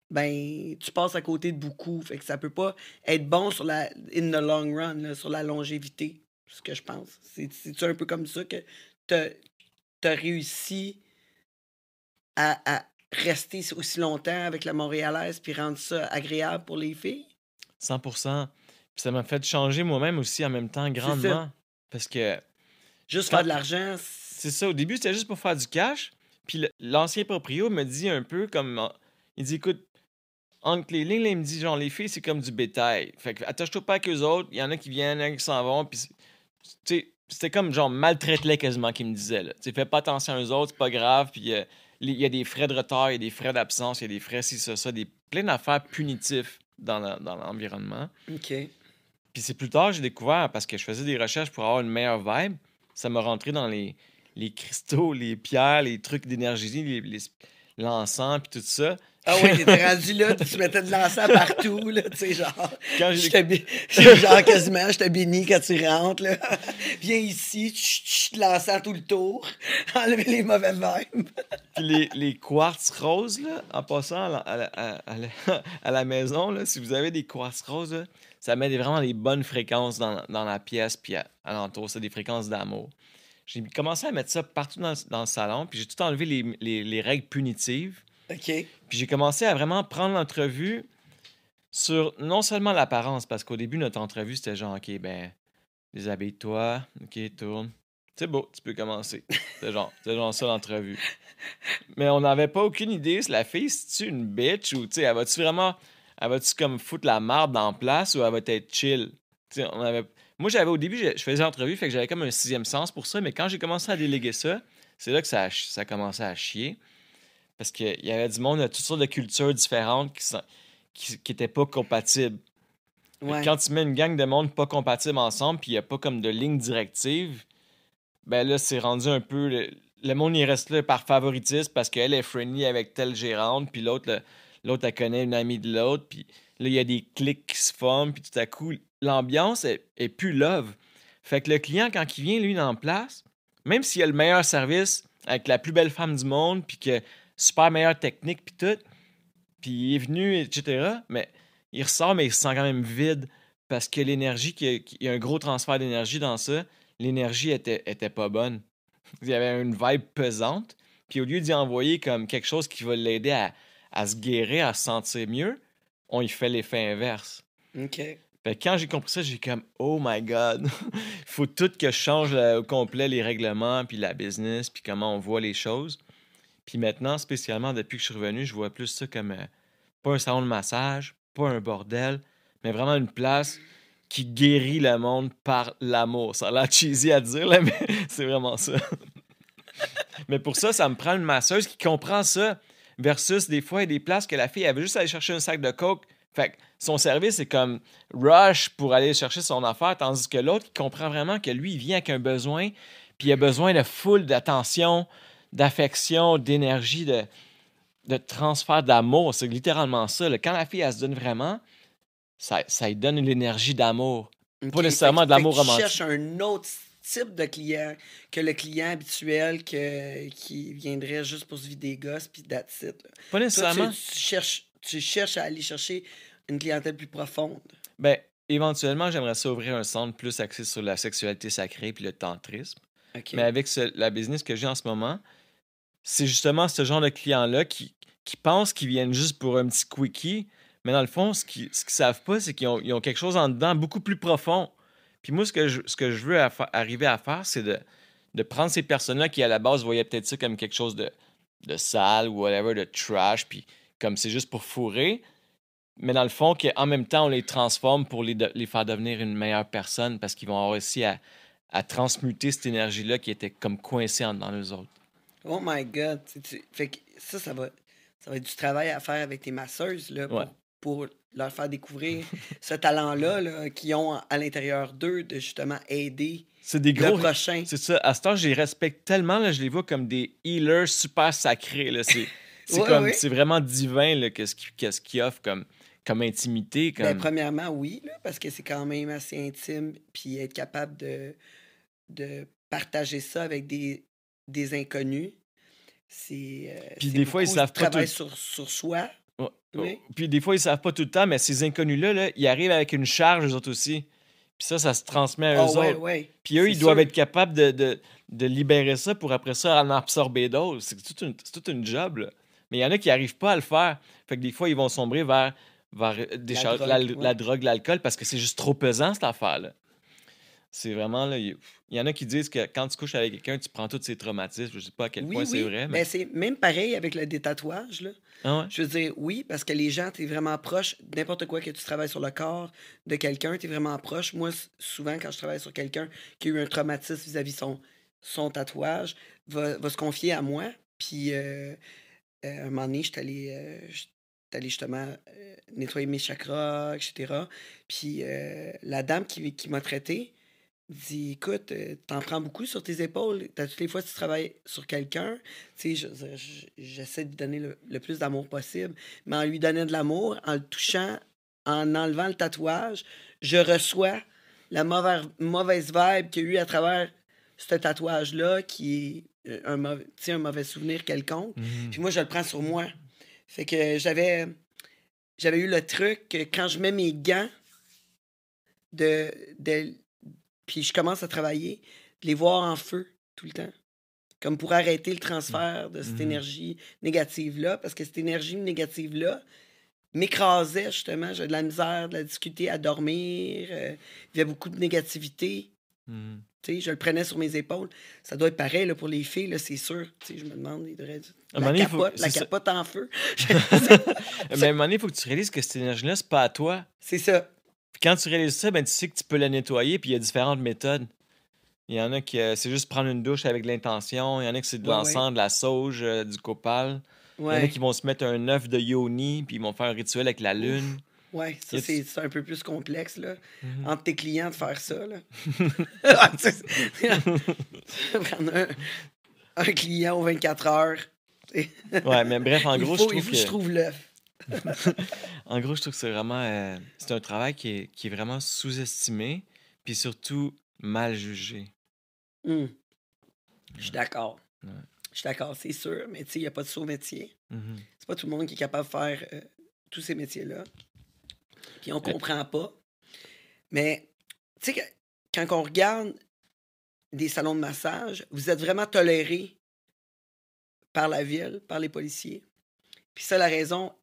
ben tu passes à côté de beaucoup. Fait que ça peut pas être bon sur la in the long run, sur la longévité, ce que je pense. C'est un peu comme ça que tu as réussi à rester aussi longtemps avec la Montréalaise puis rendre ça agréable pour les filles? 100% Puis ça m'a fait changer moi-même aussi en même temps grandement. Parce que Juste faire de l'argent, c'est ça, au début, c'était juste pour faire du cash. Puis l'ancien proprio me dit un peu comme. Il dit écoute, entre les lignes, là, il me dit genre, les filles, c'est comme du bétail. Fait que attache-toi pas avec eux autres. Il y en a qui viennent, il y en a qui s'en vont. Puis, tu sais, c'était comme genre maltraite-les quasiment qu'il me disait. Là. Tu fais pas attention à eux autres, c'est pas grave. Puis euh, il y a des frais de retard, il y a des frais d'absence, il y a des frais ci, ça, ça, des plein d'affaires punitifs dans l'environnement. OK. Puis c'est plus tard, j'ai découvert, parce que je faisais des recherches pour avoir une meilleure vibe, ça m'a rentré dans les, les cristaux, les pierres, les trucs d'énergie, les, les- l'encens, puis tout ça. Ah ouais, t'étais rendu là, tu mettais de l'encens partout, là, tu sais, genre. Quand Je genre quasiment, je te bénis quand tu rentres, là. Viens ici, chut, l'encens tout le tour. Enlever les mauvais vibes. Puis les, les quartz roses, là, en passant à la, à la- à- la- à la maison, là, si vous avez des quartz roses, là, ça met des- vraiment des bonnes fréquences dans, dans la pièce, puis à- alentour, c'est des fréquences d'amour. J'ai commencé à mettre ça partout dans, dans le salon, puis j'ai tout enlevé les, les- les règles punitives. OK. Puis j'ai commencé à vraiment prendre l'entrevue sur non seulement l'apparence, parce qu'au début, notre entrevue, c'était genre, OK, ben, déshabille-toi, OK, tourne. C'est beau, tu peux commencer. C'est genre, genre ça l'entrevue. Mais on n'avait pas aucune idée si la fille, c'est-tu une bitch ou, tu sais, elle va-tu vraiment, elle va-tu comme foutre la marde la place ou elle va être chill? On avait... Moi, j'avais au début, je faisais l'entrevue, fait que j'avais comme un sixième sens pour ça, mais quand j'ai commencé à déléguer ça, c'est là que ça ça a commencé à chier. Parce qu'il y avait du monde de toutes sortes de cultures différentes qui n'étaient pas compatibles. Ouais. Quand tu mets une gang de monde pas compatible ensemble, puis il n'y a pas comme de ligne directive, ben là, c'est rendu un peu. Le, le monde, il reste là par favoritisme parce qu'elle est friendly avec telle gérante, puis l'autre, l'autre, elle connaît une amie de l'autre, puis là, il y a des clics qui se forment, puis tout à coup, l'ambiance est, est plus love. Fait que le client, quand il vient, lui, en place, même s'il a le meilleur service, avec la plus belle femme du monde, puis que super meilleure technique, puis tout, puis il est venu, etc., mais il ressort, mais il se sent quand même vide parce que l'énergie, qu'il y a- qu'il y a un gros transfert d'énergie dans ça, l'énergie était, était pas bonne. Il y avait une vibe pesante. Puis au lieu d'y envoyer comme quelque chose qui va l'aider à, à se guérir, à se sentir mieux, on y fait l'effet inverse. OK. Fait quand j'ai compris ça, j'ai comme oh my god, il faut tout que je change au complet les règlements, puis la business, puis comment on voit les choses. Puis maintenant, spécialement depuis que je suis revenu, je vois plus ça comme euh, pas un salon de massage, pas un bordel, mais vraiment une place qui guérit le monde par l'amour. Ça a l'air cheesy à dire, là, mais c'est vraiment ça. mais pour ça, ça me prend une masseuse qui comprend ça. Versus des fois, il des places que la fille, elle veut juste aller chercher un sac de coke. Fait que son service, c'est comme rush pour aller chercher son affaire, tandis que l'autre, il comprend vraiment que lui, il vient avec un besoin, puis il a besoin de foule d'attention, d'affection, d'énergie, de, de transfert d'amour. C'est littéralement ça. là. Quand la fille, elle se donne vraiment, ça, ça lui donne l'énergie d'amour. OK. Pas nécessairement de l'amour romantique. cherches un autre type de client que le client habituel que, qui viendrait juste pour se vider des gosses puis that's it. là. Pas Toi, nécessairement. tu, tu cherches, tu cherches à aller chercher une clientèle plus profonde. Ben, éventuellement, j'aimerais ça ouvrir un centre plus axé sur la sexualité sacrée puis le tantrisme. Mais avec ce- la business que j'ai en ce moment, c'est justement ce genre de clients-là qui, pensent qu'ils viennent juste pour un petit quickie. Mais dans le fond, ce qu'ils qu'ils savent pas, c'est qu'ils ont, quelque chose en dedans beaucoup plus profond. Puis moi, ce que je, veux arriver à faire, c'est de, de prendre ces personnes-là qui, à la base, voyaient peut-être ça comme quelque chose de, sale ou whatever, de trash, puis comme c'est juste pour fourrer. Mais dans le fond, qu'en même temps, on les transforme pour les, faire devenir une meilleure personne parce qu'ils vont avoir réussi à, à transmuter cette énergie-là qui était comme coincée en dans eux autres. Oh my God. Tu- tu- fait que ça, ça va, ça va être du travail à faire avec tes masseuses là, pour, Ouais. pour leur faire découvrir ce talent-là là, qu'ils ont à l'intérieur d'eux de justement aider C'est des le gros. prochain. C'est ça. À ce temps, je les respecte tellement, là, je les vois comme des healers super sacrés. C'est c'est Ouais, comme- ouais. c'est vraiment divin là, qu'est-ce qu'ils offrent comme, comme intimité. Comme... Ben, premièrement, oui, là, parce que c'est quand même assez intime, puis être capable de, de partager ça avec des, des inconnus, c'est. euh, Puis des fois, ils savent pas tout- sur, sur soi. Oui. Puis des fois, ils savent pas tout le temps, mais ces inconnus-là, là, ils arrivent avec une charge, eux autres aussi. Puis ça, ça se transmet à eux Ah ouais, autres. ouais. Puis eux, ils doivent être capables de, de, de libérer ça pour après ça en absorber d'autres. C'est toute une, toute une job, là. Mais il y en a qui n'arrivent pas à le faire. Fait que des fois, ils vont sombrer vers, vers des La drogue, la, ouais. la drogue, l'alcool, parce que c'est juste trop pesant, cette affaire-là. C'est vraiment, là, il y en a qui disent que quand tu couches avec quelqu'un, tu prends tous ses traumatismes. Je sais pas à quel Oui, point c'est vrai, mais... c'est même pareil avec le détatouage. Là. Ah ouais? Je veux dire, oui, parce que les gens, tu es vraiment proche. N'importe quoi que tu travailles sur le corps de quelqu'un, tu es vraiment proche. Moi, souvent, quand je travaille sur quelqu'un qui a eu un traumatisme vis-à-vis son, son tatouage, va, va se confier à moi. Puis, euh, euh, un moment donné, j'étais allé, euh, allé justement euh, nettoyer mes chakras, etc. Puis, la dame qui, qui m'a traité dit Écoute, euh, t'en prends beaucoup sur tes épaules. T'as toutes les fois que tu travailles sur quelqu'un. J'essaie de lui donner le, le plus d'amour possible. Mais en lui donnant de l'amour, en le touchant, en enlevant le tatouage, je reçois la mauvaise, mauvaise vibe qu'il y a eu à travers ce tatouage-là, qui est euh, un mauvais, un mauvais souvenir quelconque. Mhm. Puis moi, je le prends sur moi. Fait que j'avais j'avais eu le truc que quand je mets mes gants de, de puis je commence à travailler, de les voir en feu tout le temps. Comme pour arrêter le transfert de cette Mhm. énergie négative-là, parce que cette énergie négative-là m'écrasait justement. J'avais de la misère, de la difficulté à dormir. euh, il y avait beaucoup de négativité. Sais, je le prenais sur mes épaules. Ça doit être pareil là, pour les filles, c'est sûr. Je me demande, il devrait... La donné, faut- capote, la capote en feu. Mais à un moment donné, il faut que tu réalises que cette énergie-là, c'est pas à toi. c'est ça. Quand tu réalises ça, ben, tu sais que tu peux la nettoyer, puis il y a différentes méthodes. Il y en a qui, euh, c'est juste prendre une douche avec l'intention. Il y en a qui c'est de Ouais, l'encens, de la sauge, euh, du copal. Il y en a qui vont se mettre un œuf de yoni, puis ils vont faire un rituel avec la lune. ouais ça, c'est un peu plus complexe, là. Mhm. Entre tes clients, de faire ça, là. Ah, Prendre un, un client aux 24 heures. Ouais, mais bref, en il gros, faut, je il trouve faut que je que, trouve l'œuf. en gros, je trouve que c'est vraiment, euh, c'est un travail qui est, qui est vraiment sous-estimé, puis surtout mal jugé. Hum. Je suis d'accord. Ouais. Je suis d'accord, c'est sûr. Mais tu sais, il n'y a pas de saut métier. Mhm. C'est pas tout le monde qui est capable de faire euh, tous ces métiers-là. Puis on comprend pas. Mais, tu sais, que- quand on regarde des salons de massage, vous êtes vraiment toléré par la ville, par les policiers. Puis ça, la raison,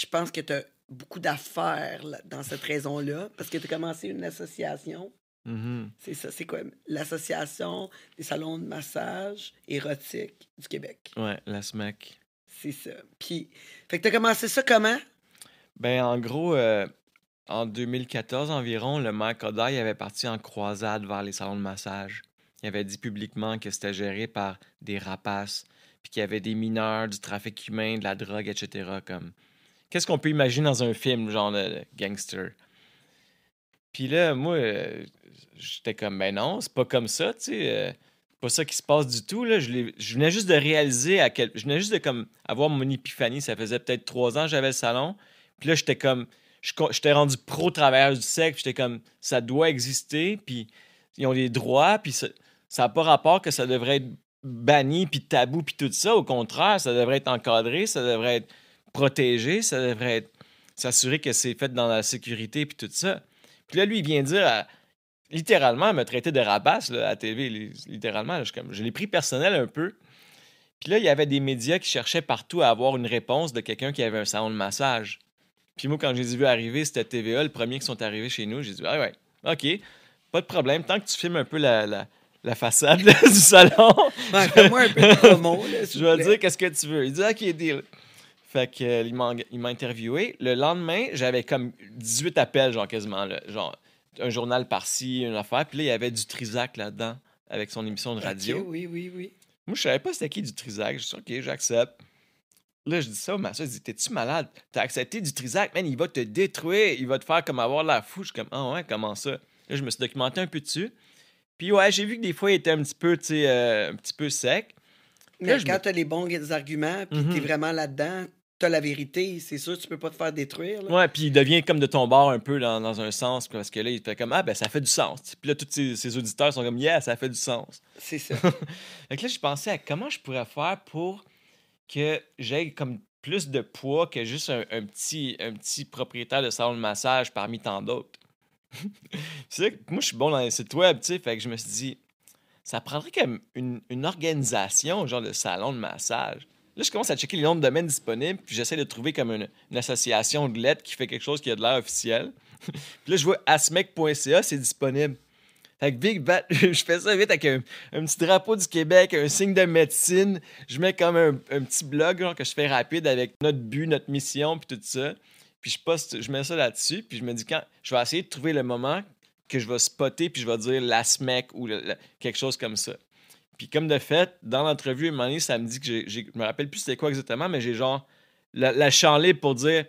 je pense que tu as beaucoup d'affaires dans cette raison-là, parce que tu as commencé une association. Mhm. C'est ça, c'est quoi? L'association des salons de massage érotique du Québec. Ouais, la SMAC. C'est ça. Puis, fait que t'as commencé ça comment? Ben, en gros, euh, en 2014 environ, le maire Kodaï avait parti en croisade vers les salons de massage. Il avait dit publiquement que c'était géré par des rapaces, puis qu'il y avait des mineurs, du trafic humain, de la drogue, etc. Comme... Qu'est-ce qu'on peut imaginer dans un film, genre de gangster? Puis là, moi, euh, j'étais comme, ben non, c'est pas comme ça, tu sais. euh, pas ça qui se passe du tout, là. Je, venais juste de réaliser à quel... Je venais juste de comme avoir mon épiphanie. Ça faisait peut-être trois ans que j'avais le salon. Puis là, j'étais comme... J'étais rendu pro travailleur du sexe. J'étais comme, ça doit exister. Puis ils ont des droits. Puis ça n'a pas rapport que ça devrait être banni, puis tabou, puis tout ça. Au contraire, ça devrait être encadré, ça devrait être protégé, ça devrait être s'assurer que c'est fait dans la sécurité, puis tout ça. Puis là, lui, il vient dire, à- littéralement, me traiter de là, à TV, li- littéralement. là, je, comme- je l'ai pris personnel un peu. Puis là, il y avait des médias qui cherchaient partout à avoir une réponse de quelqu'un qui avait un salon de massage. Puis moi, quand je les ai vus arriver, c'était TVA, le premier qui sont arrivés chez nous. J'ai dit, ah ouais, OK, pas de problème. Tant que tu filmes un peu la, la, la façade là, du salon, Ouais, Fais-moi un peu de promo, là, je vais dire qu'est-ce que tu veux. Il dit, OK, deal. Fait que, euh, il m'a m'a interviewé. Le lendemain, j'avais comme 18 appels, genre quasiment. là. genre, un journal par-ci, une affaire. Puis là, il y avait du Trisac là-dedans, avec son émission de radio. Oui, oui, oui. Moi, je savais pas c'était qui du Trisac. Je dis, OK, j'accepte. Là, je dis ça au masseur. Il dit, T'es-tu malade? T'as accepté du Trisac, man, il va te détruire. Il va te faire comme avoir la fou. Je suis comme, ah ouais, comment ça? Là, je me suis documenté un peu dessus. Puis ouais, j'ai vu que des fois, il était un petit peu, tu sais, euh, un petit peu sec. Mais Là, quand me- t'as les bons arguments, puis Mhm. t'es vraiment là-dedans, t'as la vérité, c'est sûr, tu peux pas te faire détruire. là. Ouais, puis il devient comme de ton bord un peu dans, dans un sens, parce que là, il fait comme, ah ben ça fait du sens. Puis là, tous ses, ses auditeurs sont comme, yeah, ça fait du sens. C'est ça. Fait que là, je pensais à comment je pourrais faire pour que j'aie comme plus de poids que juste un, un petit, un petit propriétaire de salon de massage parmi tant d'autres. c'est que moi, je suis bon dans les sites web, tu sais, fait que je me suis dit, ça prendrait comme une, une organisation, genre de salon de massage. Là, je commence à checker les noms de domaines disponibles, puis j'essaie de trouver comme une, association de lettres qui fait quelque chose qui a de l'air officiel. puis là, je vois asmec.ca, c'est disponible. Fait que Big Bat, je fais ça vite avec un, un petit drapeau du Québec, un signe de médecine. Je mets comme un, petit blog que je fais rapide avec notre but, notre mission, puis tout ça. Puis je poste, je mets ça là-dessus, puis je me dis quand je vais essayer de trouver le moment que je vais spotter, puis je vais dire la SMEC ou quelque chose comme ça. Puis comme de fait, dans l'entrevue, un ça me dit que j'ai, je me rappelle plus c'était quoi exactement, mais j'ai genre la, la champ libre pour dire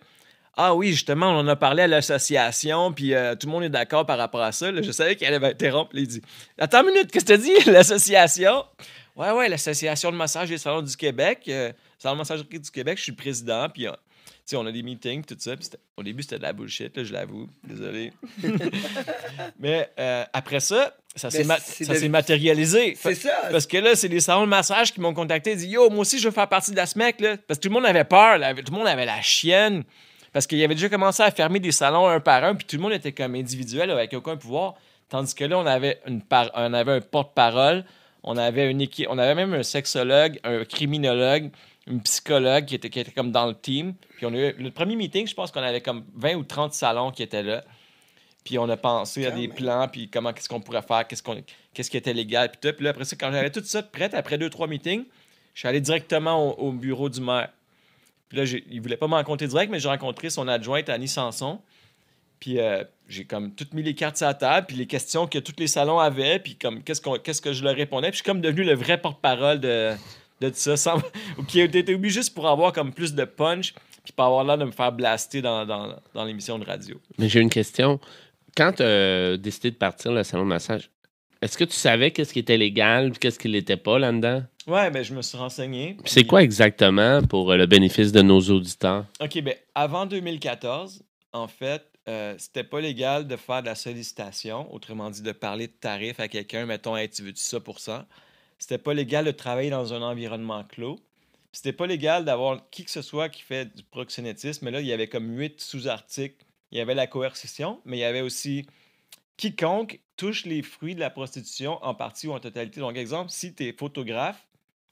Ah oui, justement, on en a parlé à l'association, puis euh, tout le monde est d'accord par rapport à ça. Je savais qu'elle allait interrompre. là, Il dit Attends une minute, qu'est-ce que tu dit, l'association Ouais, ouais, l'Association de massage des salons du Québec. euh, Salon de massage du Québec, je suis président, puis euh, on a des meetings, tout ça. au début, c'était de la bullshit, là, je l'avoue. Désolé. Mais après ça, ça s'est de- s'est matérialisé. C'est ça. Parce que là, c'est les salons de massage qui m'ont contacté et dit Yo, moi aussi, je veux faire partie de la SMEC. Là. Parce que tout le monde avait peur. là. Tout le monde avait la chienne. Parce qu'il avait déjà commencé à fermer des salons un par un. Puis tout le monde était comme individuel avec aucun pouvoir. Tandis que là, on avait, une par- on avait un porte-parole. On avait une équipe. On avait même un sexologue, un criminologue, une psychologue qui était, qui était comme dans le team. Puis on a eu, le premier meeting, je pense qu'on avait comme 20 ou 30 salons qui étaient là. Puis on a pensé à des même. plans, puis comment, qu'est-ce qu'on pourrait faire, qu'est-ce, qu'on, qu'est-ce qui était légal, puis tout. Puis là, après ça, quand j'avais tout ça prêt, après deux, trois meetings, je suis allé directement au, au bureau du maire. Puis là, j'ai, il voulait pas me rencontrer direct, mais j'ai rencontré son adjointe, Annie Sanson. Puis euh, j'ai comme toutes mis les cartes sur la table, puis les questions que tous les salons avaient, puis comme qu'est-ce, qu'on, qu'est-ce que je leur répondais. Puis je suis comme devenu le vrai porte-parole de, de tout ça, sans, ou qui était obligé juste pour avoir comme plus de punch, puis pas avoir l'air de me faire blaster dans, dans, dans l'émission de radio. Mais j'ai une question. Quand tu as décidé de partir le salon de massage, est-ce que tu savais qu'est-ce qui était légal et qu'est-ce qui l'était pas là-dedans? Ouais, ben je me suis renseigné. Puis C'est quoi exactement pour euh, le bénéfice de nos auditeurs? OK, ben avant 2014, en fait, euh, c'était pas légal de faire de la sollicitation, autrement dit de parler de tarifs à quelqu'un, mettons, hey, tu veux-tu ça pour ça? C'était pas légal de travailler dans un environnement clos. C'était pas légal d'avoir qui que ce soit qui fait du proxénétisme, mais là, il y avait comme huit sous-articles. Il y avait la coercition, mais il y avait aussi quiconque touche les fruits de la prostitution en partie ou en totalité. Donc, exemple, si tu es photographe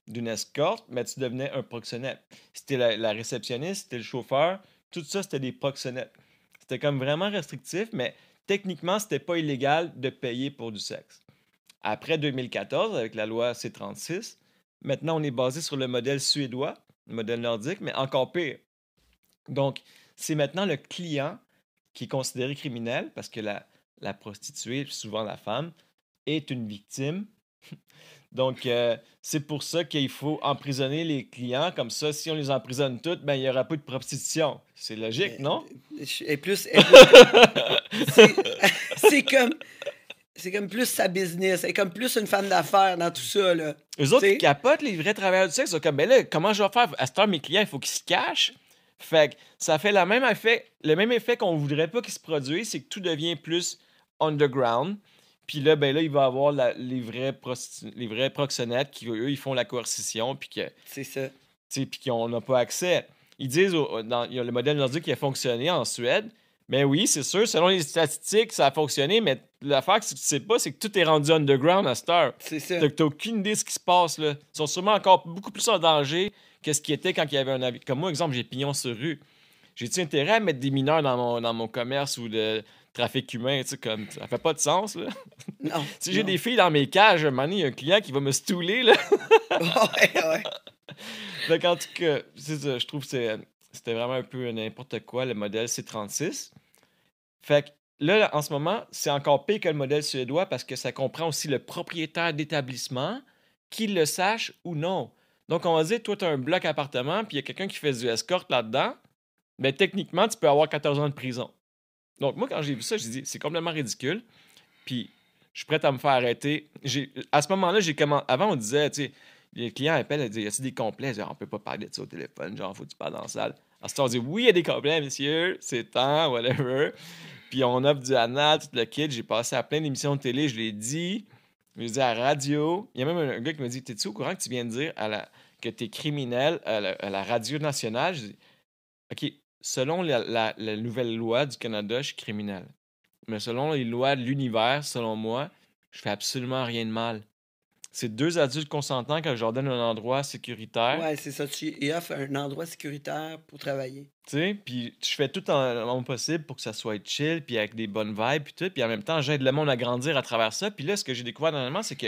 d'une escorte, mais tu devenais un proxénète. Si tu la, la réceptionniste, si t'es le chauffeur, tout ça, c'était des proxénètes. C'était comme vraiment restrictif, mais techniquement, c'était pas illégal de payer pour du sexe. Après 2014, avec la loi C36, maintenant, on est basé sur le modèle suédois, le modèle nordique, mais encore pire. Donc, c'est maintenant le client qui est considéré criminel parce que la, la prostituée, souvent la femme, est une victime. Donc, euh, c'est pour ça qu'il faut emprisonner les clients. Comme ça, si on les emprisonne toutes, ben, il n'y aura pas de prostitution. C'est logique, non? Et plus. et plus- c'est- comme. C'est comme plus sa business. C'est comme plus une femme d'affaires dans tout ça, là. Eux autres, ils capotent, les vrais travailleurs du sexe. Ils sont comme, ben là, comment je vais faire? À cette heure, mes clients, il faut qu'ils se cachent. Fait que ça fait la même effet, le même effet qu'on voudrait pas qu'il se produise, c'est que tout devient plus underground. Puis là, ben là, il va y avoir la- les, vrais les vrais proxénètes qui, eux, ils font la coercition, puis que C'est ça. puis qu'on n'a pas accès. Ils disent, au- dans, il y a le modèle nordique qui a fonctionné en Suède. Mais oui, c'est sûr, selon les statistiques, ça a fonctionné, mais l'affaire que tu sais pas, c'est que tout est rendu underground à cette heure. C'est ça. T'as aucune idée de ce qui se passe, là. Ils sont sûrement encore beaucoup plus en danger que ce qui était quand il y avait un avis. Comme moi, exemple, j'ai pignon sur rue. J'ai-tu intérêt à mettre des mineurs dans mon, dans mon commerce ou de trafic humain, tu sais, comme, ça fait pas de sens, là? Non. Si j'ai des filles dans mes cages, un moment donné, il y a un client qui va me stouler, là. ouais, ouais. Donc, en tout cas, ça, je trouve que c'était vraiment un peu n'importe quoi, le modèle C36. Fait que là, en ce moment, c'est encore pire que le modèle suédois parce que ça comprend aussi le propriétaire d'établissement, qu'il le sache ou non. Donc, on va dire, toi, tu as un bloc appartement, puis il y a quelqu'un qui fait du escorte là-dedans, mais techniquement, tu peux avoir 14 ans de prison. Donc, moi, quand j'ai vu ça, j'ai dit, c'est complètement ridicule. Puis, je suis prêt à me faire arrêter. À ce moment-là, j'ai commencé. Avant, on disait, tu sais, les clients appellent, ils disent, y a des complets? Genre, on peut pas parler de ça au téléphone, genre, faut que tu parles dans la salle. À ce temps, on dit, oui, il y a des complets, monsieur, c'est temps, whatever. Puis, on offre du anal, tout le kit. J'ai passé à plein d'émissions de télé, je l'ai dit. Je l'ai dit à la radio. Il y a même un gars qui m'a dit, t'es-tu au courant que tu viens de dire à la... que t'es criminel à la... radio nationale? Je dis, OK, selon la, la- la nouvelle loi du Canada, je suis criminel. Mais selon les lois de l'univers, selon moi, je fais absolument rien de mal. C'est deux adultes consentants que je leur donne un endroit sécuritaire. Ouais, c'est ça. Tu y offres un endroit sécuritaire pour travailler. Tu sais, puis je fais tout en, en mon possible pour que ça soit chill, puis avec des bonnes vibes, puis tout. Puis en même temps, j'aide le monde à grandir à travers ça. Puis là, ce que j'ai découvert dernièrement, c'est que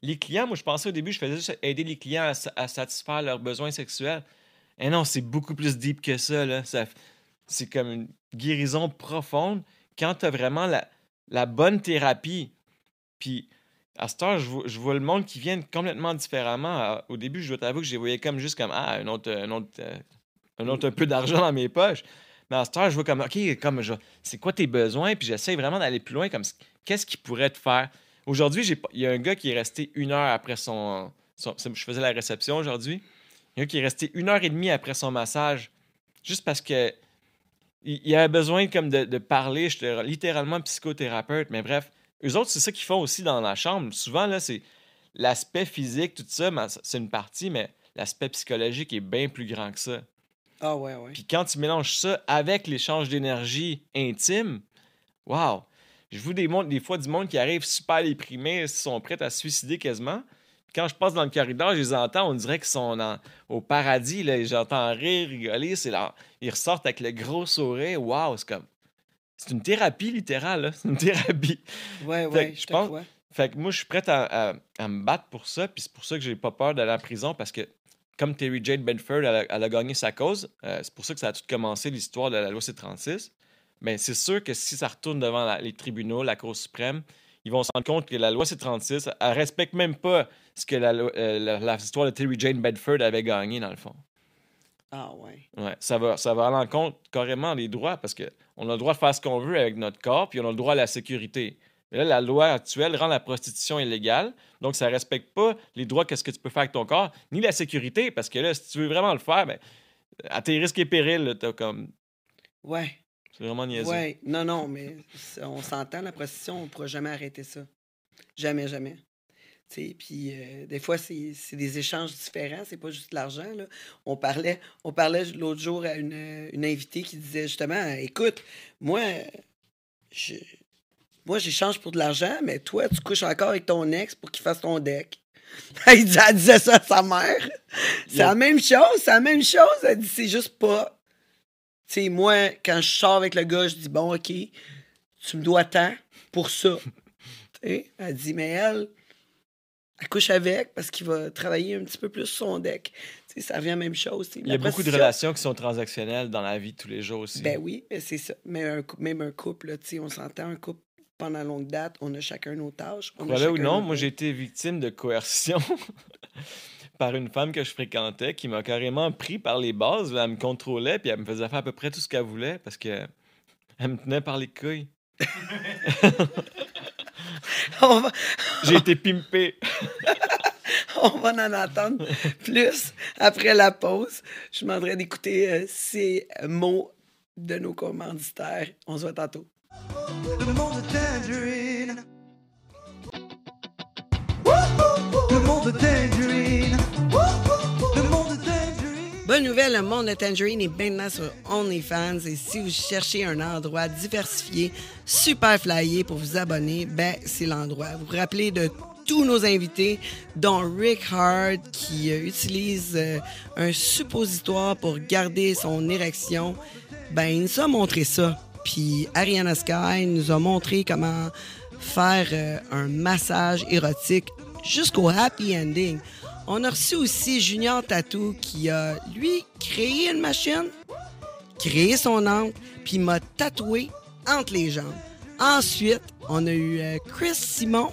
les clients, moi, je pensais au début, je faisais juste aider les clients à satisfaire leurs besoins sexuels. Et non, c'est beaucoup plus deep que ça, là. Ça- c'est comme une guérison profonde quand tu as vraiment la, la bonne thérapie. Puis à cette heure, je vois, le monde qui vient complètement différemment. Au début, je dois t'avouer que les voyais comme juste comme Ah, un autre, autre, euh, un autre peu d'argent dans mes poches. Mais à cette heure, je vois comme OK, comme c'est quoi tes besoins? Puis j'essaie vraiment d'aller plus loin, comme qu'est-ce qui pourrait te faire? Aujourd'hui, j'ai il y a un gars qui est resté une heure après son. je faisais la réception aujourd'hui. Il y a un gars qui est resté une heure et demie après son massage, juste parce que il avait besoin comme de, de parler. J'étais littéralement psychothérapeute, mais bref. Eux autres, c'est ça qu'ils font aussi dans la chambre. Souvent, là, c'est l'aspect physique, tout ça, mais c'est une partie, mais l'aspect psychologique est bien plus grand que ça. Ah ouais, ouais. Puis quand tu mélanges ça avec l'échange d'énergie intime, wow! Je vous démontre des fois du monde qui arrive super déprimé, ils sont prêts à se suicider quasiment. Quand je passe dans le corridor, je les entends, on dirait qu'ils sont dans- au paradis. Là, j'entends rire, rigoler. C'est là, ils ressortent avec le gros sourire. Wow, c'est comme. C'est une thérapie littérale. C'est une thérapie. Ouais, ouais, je pense- crois. Fait que moi, je suis prêt à, à- à me battre pour ça. Puis c'est pour ça que j'ai pas peur d'aller en prison parce que, comme Terry Jane Bedford, elle a, elle a gagné sa cause. euh, c'est pour ça que ça a tout commencé, l'histoire de la loi C-36. Mais c'est sûr que si ça retourne devant la- les tribunaux, la Cour suprême, ils vont se rendre compte que la loi C-36, elle respecte même pas ce que la, euh, la- l'histoire de Terry Jane Bedford avait gagné, dans le fond. Ah ouais. Ouais, ça va, ça va à l'encontre carrément des droits parce qu'on a le droit de faire ce qu'on veut avec notre corps, puis on a le droit à la sécurité. Mais là, la loi actuelle rend la prostitution illégale, donc ça ne respecte pas les droits qu'est-ce que tu peux faire avec ton corps, ni la sécurité, parce que là, si tu veux vraiment le faire, ben, à tes risques et périls, là, t'as comme. Ouais. C'est vraiment niaiseux. Ouais. Non, non, mais on s'entend, la prostitution, on ne pourra jamais arrêter ça. Jamais, jamais. Puis euh, des fois, c'est des échanges différents, c'est pas juste de l'argent. On parlait, on parlait l'autre jour à une, euh, une invitée qui disait justement Écoute, moi, je, moi, j'échange pour de l'argent, mais toi, tu couches encore avec ton ex pour qu'il fasse ton deck. Elle dis- elle disait ça à sa mère. C'est la même chose, c'est la même chose. Elle dit c'est juste pas. Tu sais, moi, quand je sors avec le gars, je dis bon, OK, tu me dois tant pour ça. Elle dit, mais elle, elle couche avec parce qu'il va travailler un petit peu plus sur son deck. Ça revient à la même chose. Il y a beaucoup de relations qui sont transactionnelles dans la vie de tous les jours aussi. Ben oui, mais c'est ça. Mais un même un couple, là, on s'entend, un couple pendant longue date, on a chacun nos tâches. on Voilà ou non, moi j'ai été victime de coercition par une femme que je fréquentais qui m'a carrément pris par les bases. Elle me contrôlait puis elle me faisait faire à peu près tout ce qu'elle voulait parce que elle me tenait par les couilles. on, va, J'ai été pimpé. on va en entendre plus après la pause. Je demanderais d'écouter euh, ces mots de nos commanditaires. On se voit tantôt. Le Tangerine. Bonne nouvelle, le monde de Tangerine est maintenant sur OnlyFans et si vous cherchez un endroit diversifié, super flyé pour vous abonner, ben c'est l'endroit. Vous vous rappelez de tous nos invités, dont Rick Hard qui euh, utilise euh, un suppositoire pour garder son érection. Ben il nous a montré ça. Puis Ariana Sky nous a montré comment faire euh, un massage érotique jusqu'au happy ending. On a reçu aussi Junior Tattoo qui a, lui, créé une machine, créé son angle, puis m'a tatoué entre les jambes. Ensuite, on a eu euh, Chris Simon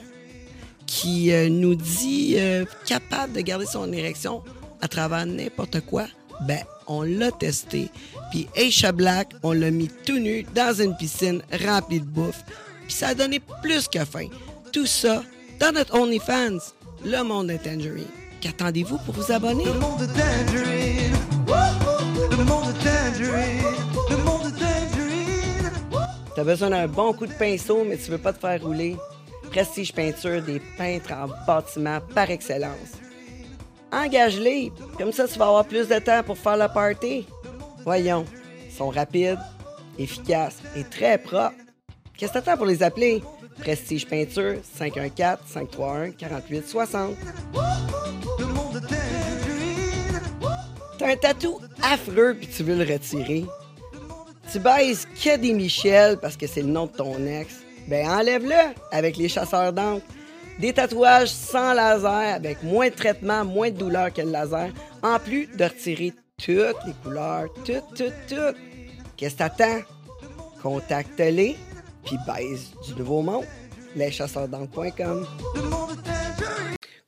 qui euh, nous dit euh, capable de garder son érection à travers n'importe quoi. Ben, on l'a testé. Puis Aisha Black, on l'a mis tout nu dans une piscine remplie de bouffe. Puis ça a donné plus que faim. Tout ça dans notre OnlyFans, le monde de Tangerine. Qu'attendez-vous pour vous abonner? Le monde de Tangerine. Le monde de Tangerine. Le monde de Tangerine. T'as besoin d'un bon coup de pinceau, mais tu veux pas te faire rouler. Prestige Peinture, des peintres en bâtiment par excellence. Engage-les, comme ça tu vas avoir plus de temps pour faire la party. Voyons, ils sont rapides, efficaces et très propres. Qu'est-ce que t'attends pour les appeler? Prestige Peinture, 514-531-4860. Un tatou affreux puis tu veux le retirer. Tu baises que des Michel parce que c'est le nom de ton ex. Ben enlève-le avec les chasseurs d'encre. Des tatouages sans laser avec moins de traitement, moins de douleur que le laser, en plus de retirer toutes les couleurs, toutes, toutes, toutes. Qu'est-ce que t'attends? Contacte-les puis baise du nouveau monde. Leschasseursd'encre.com.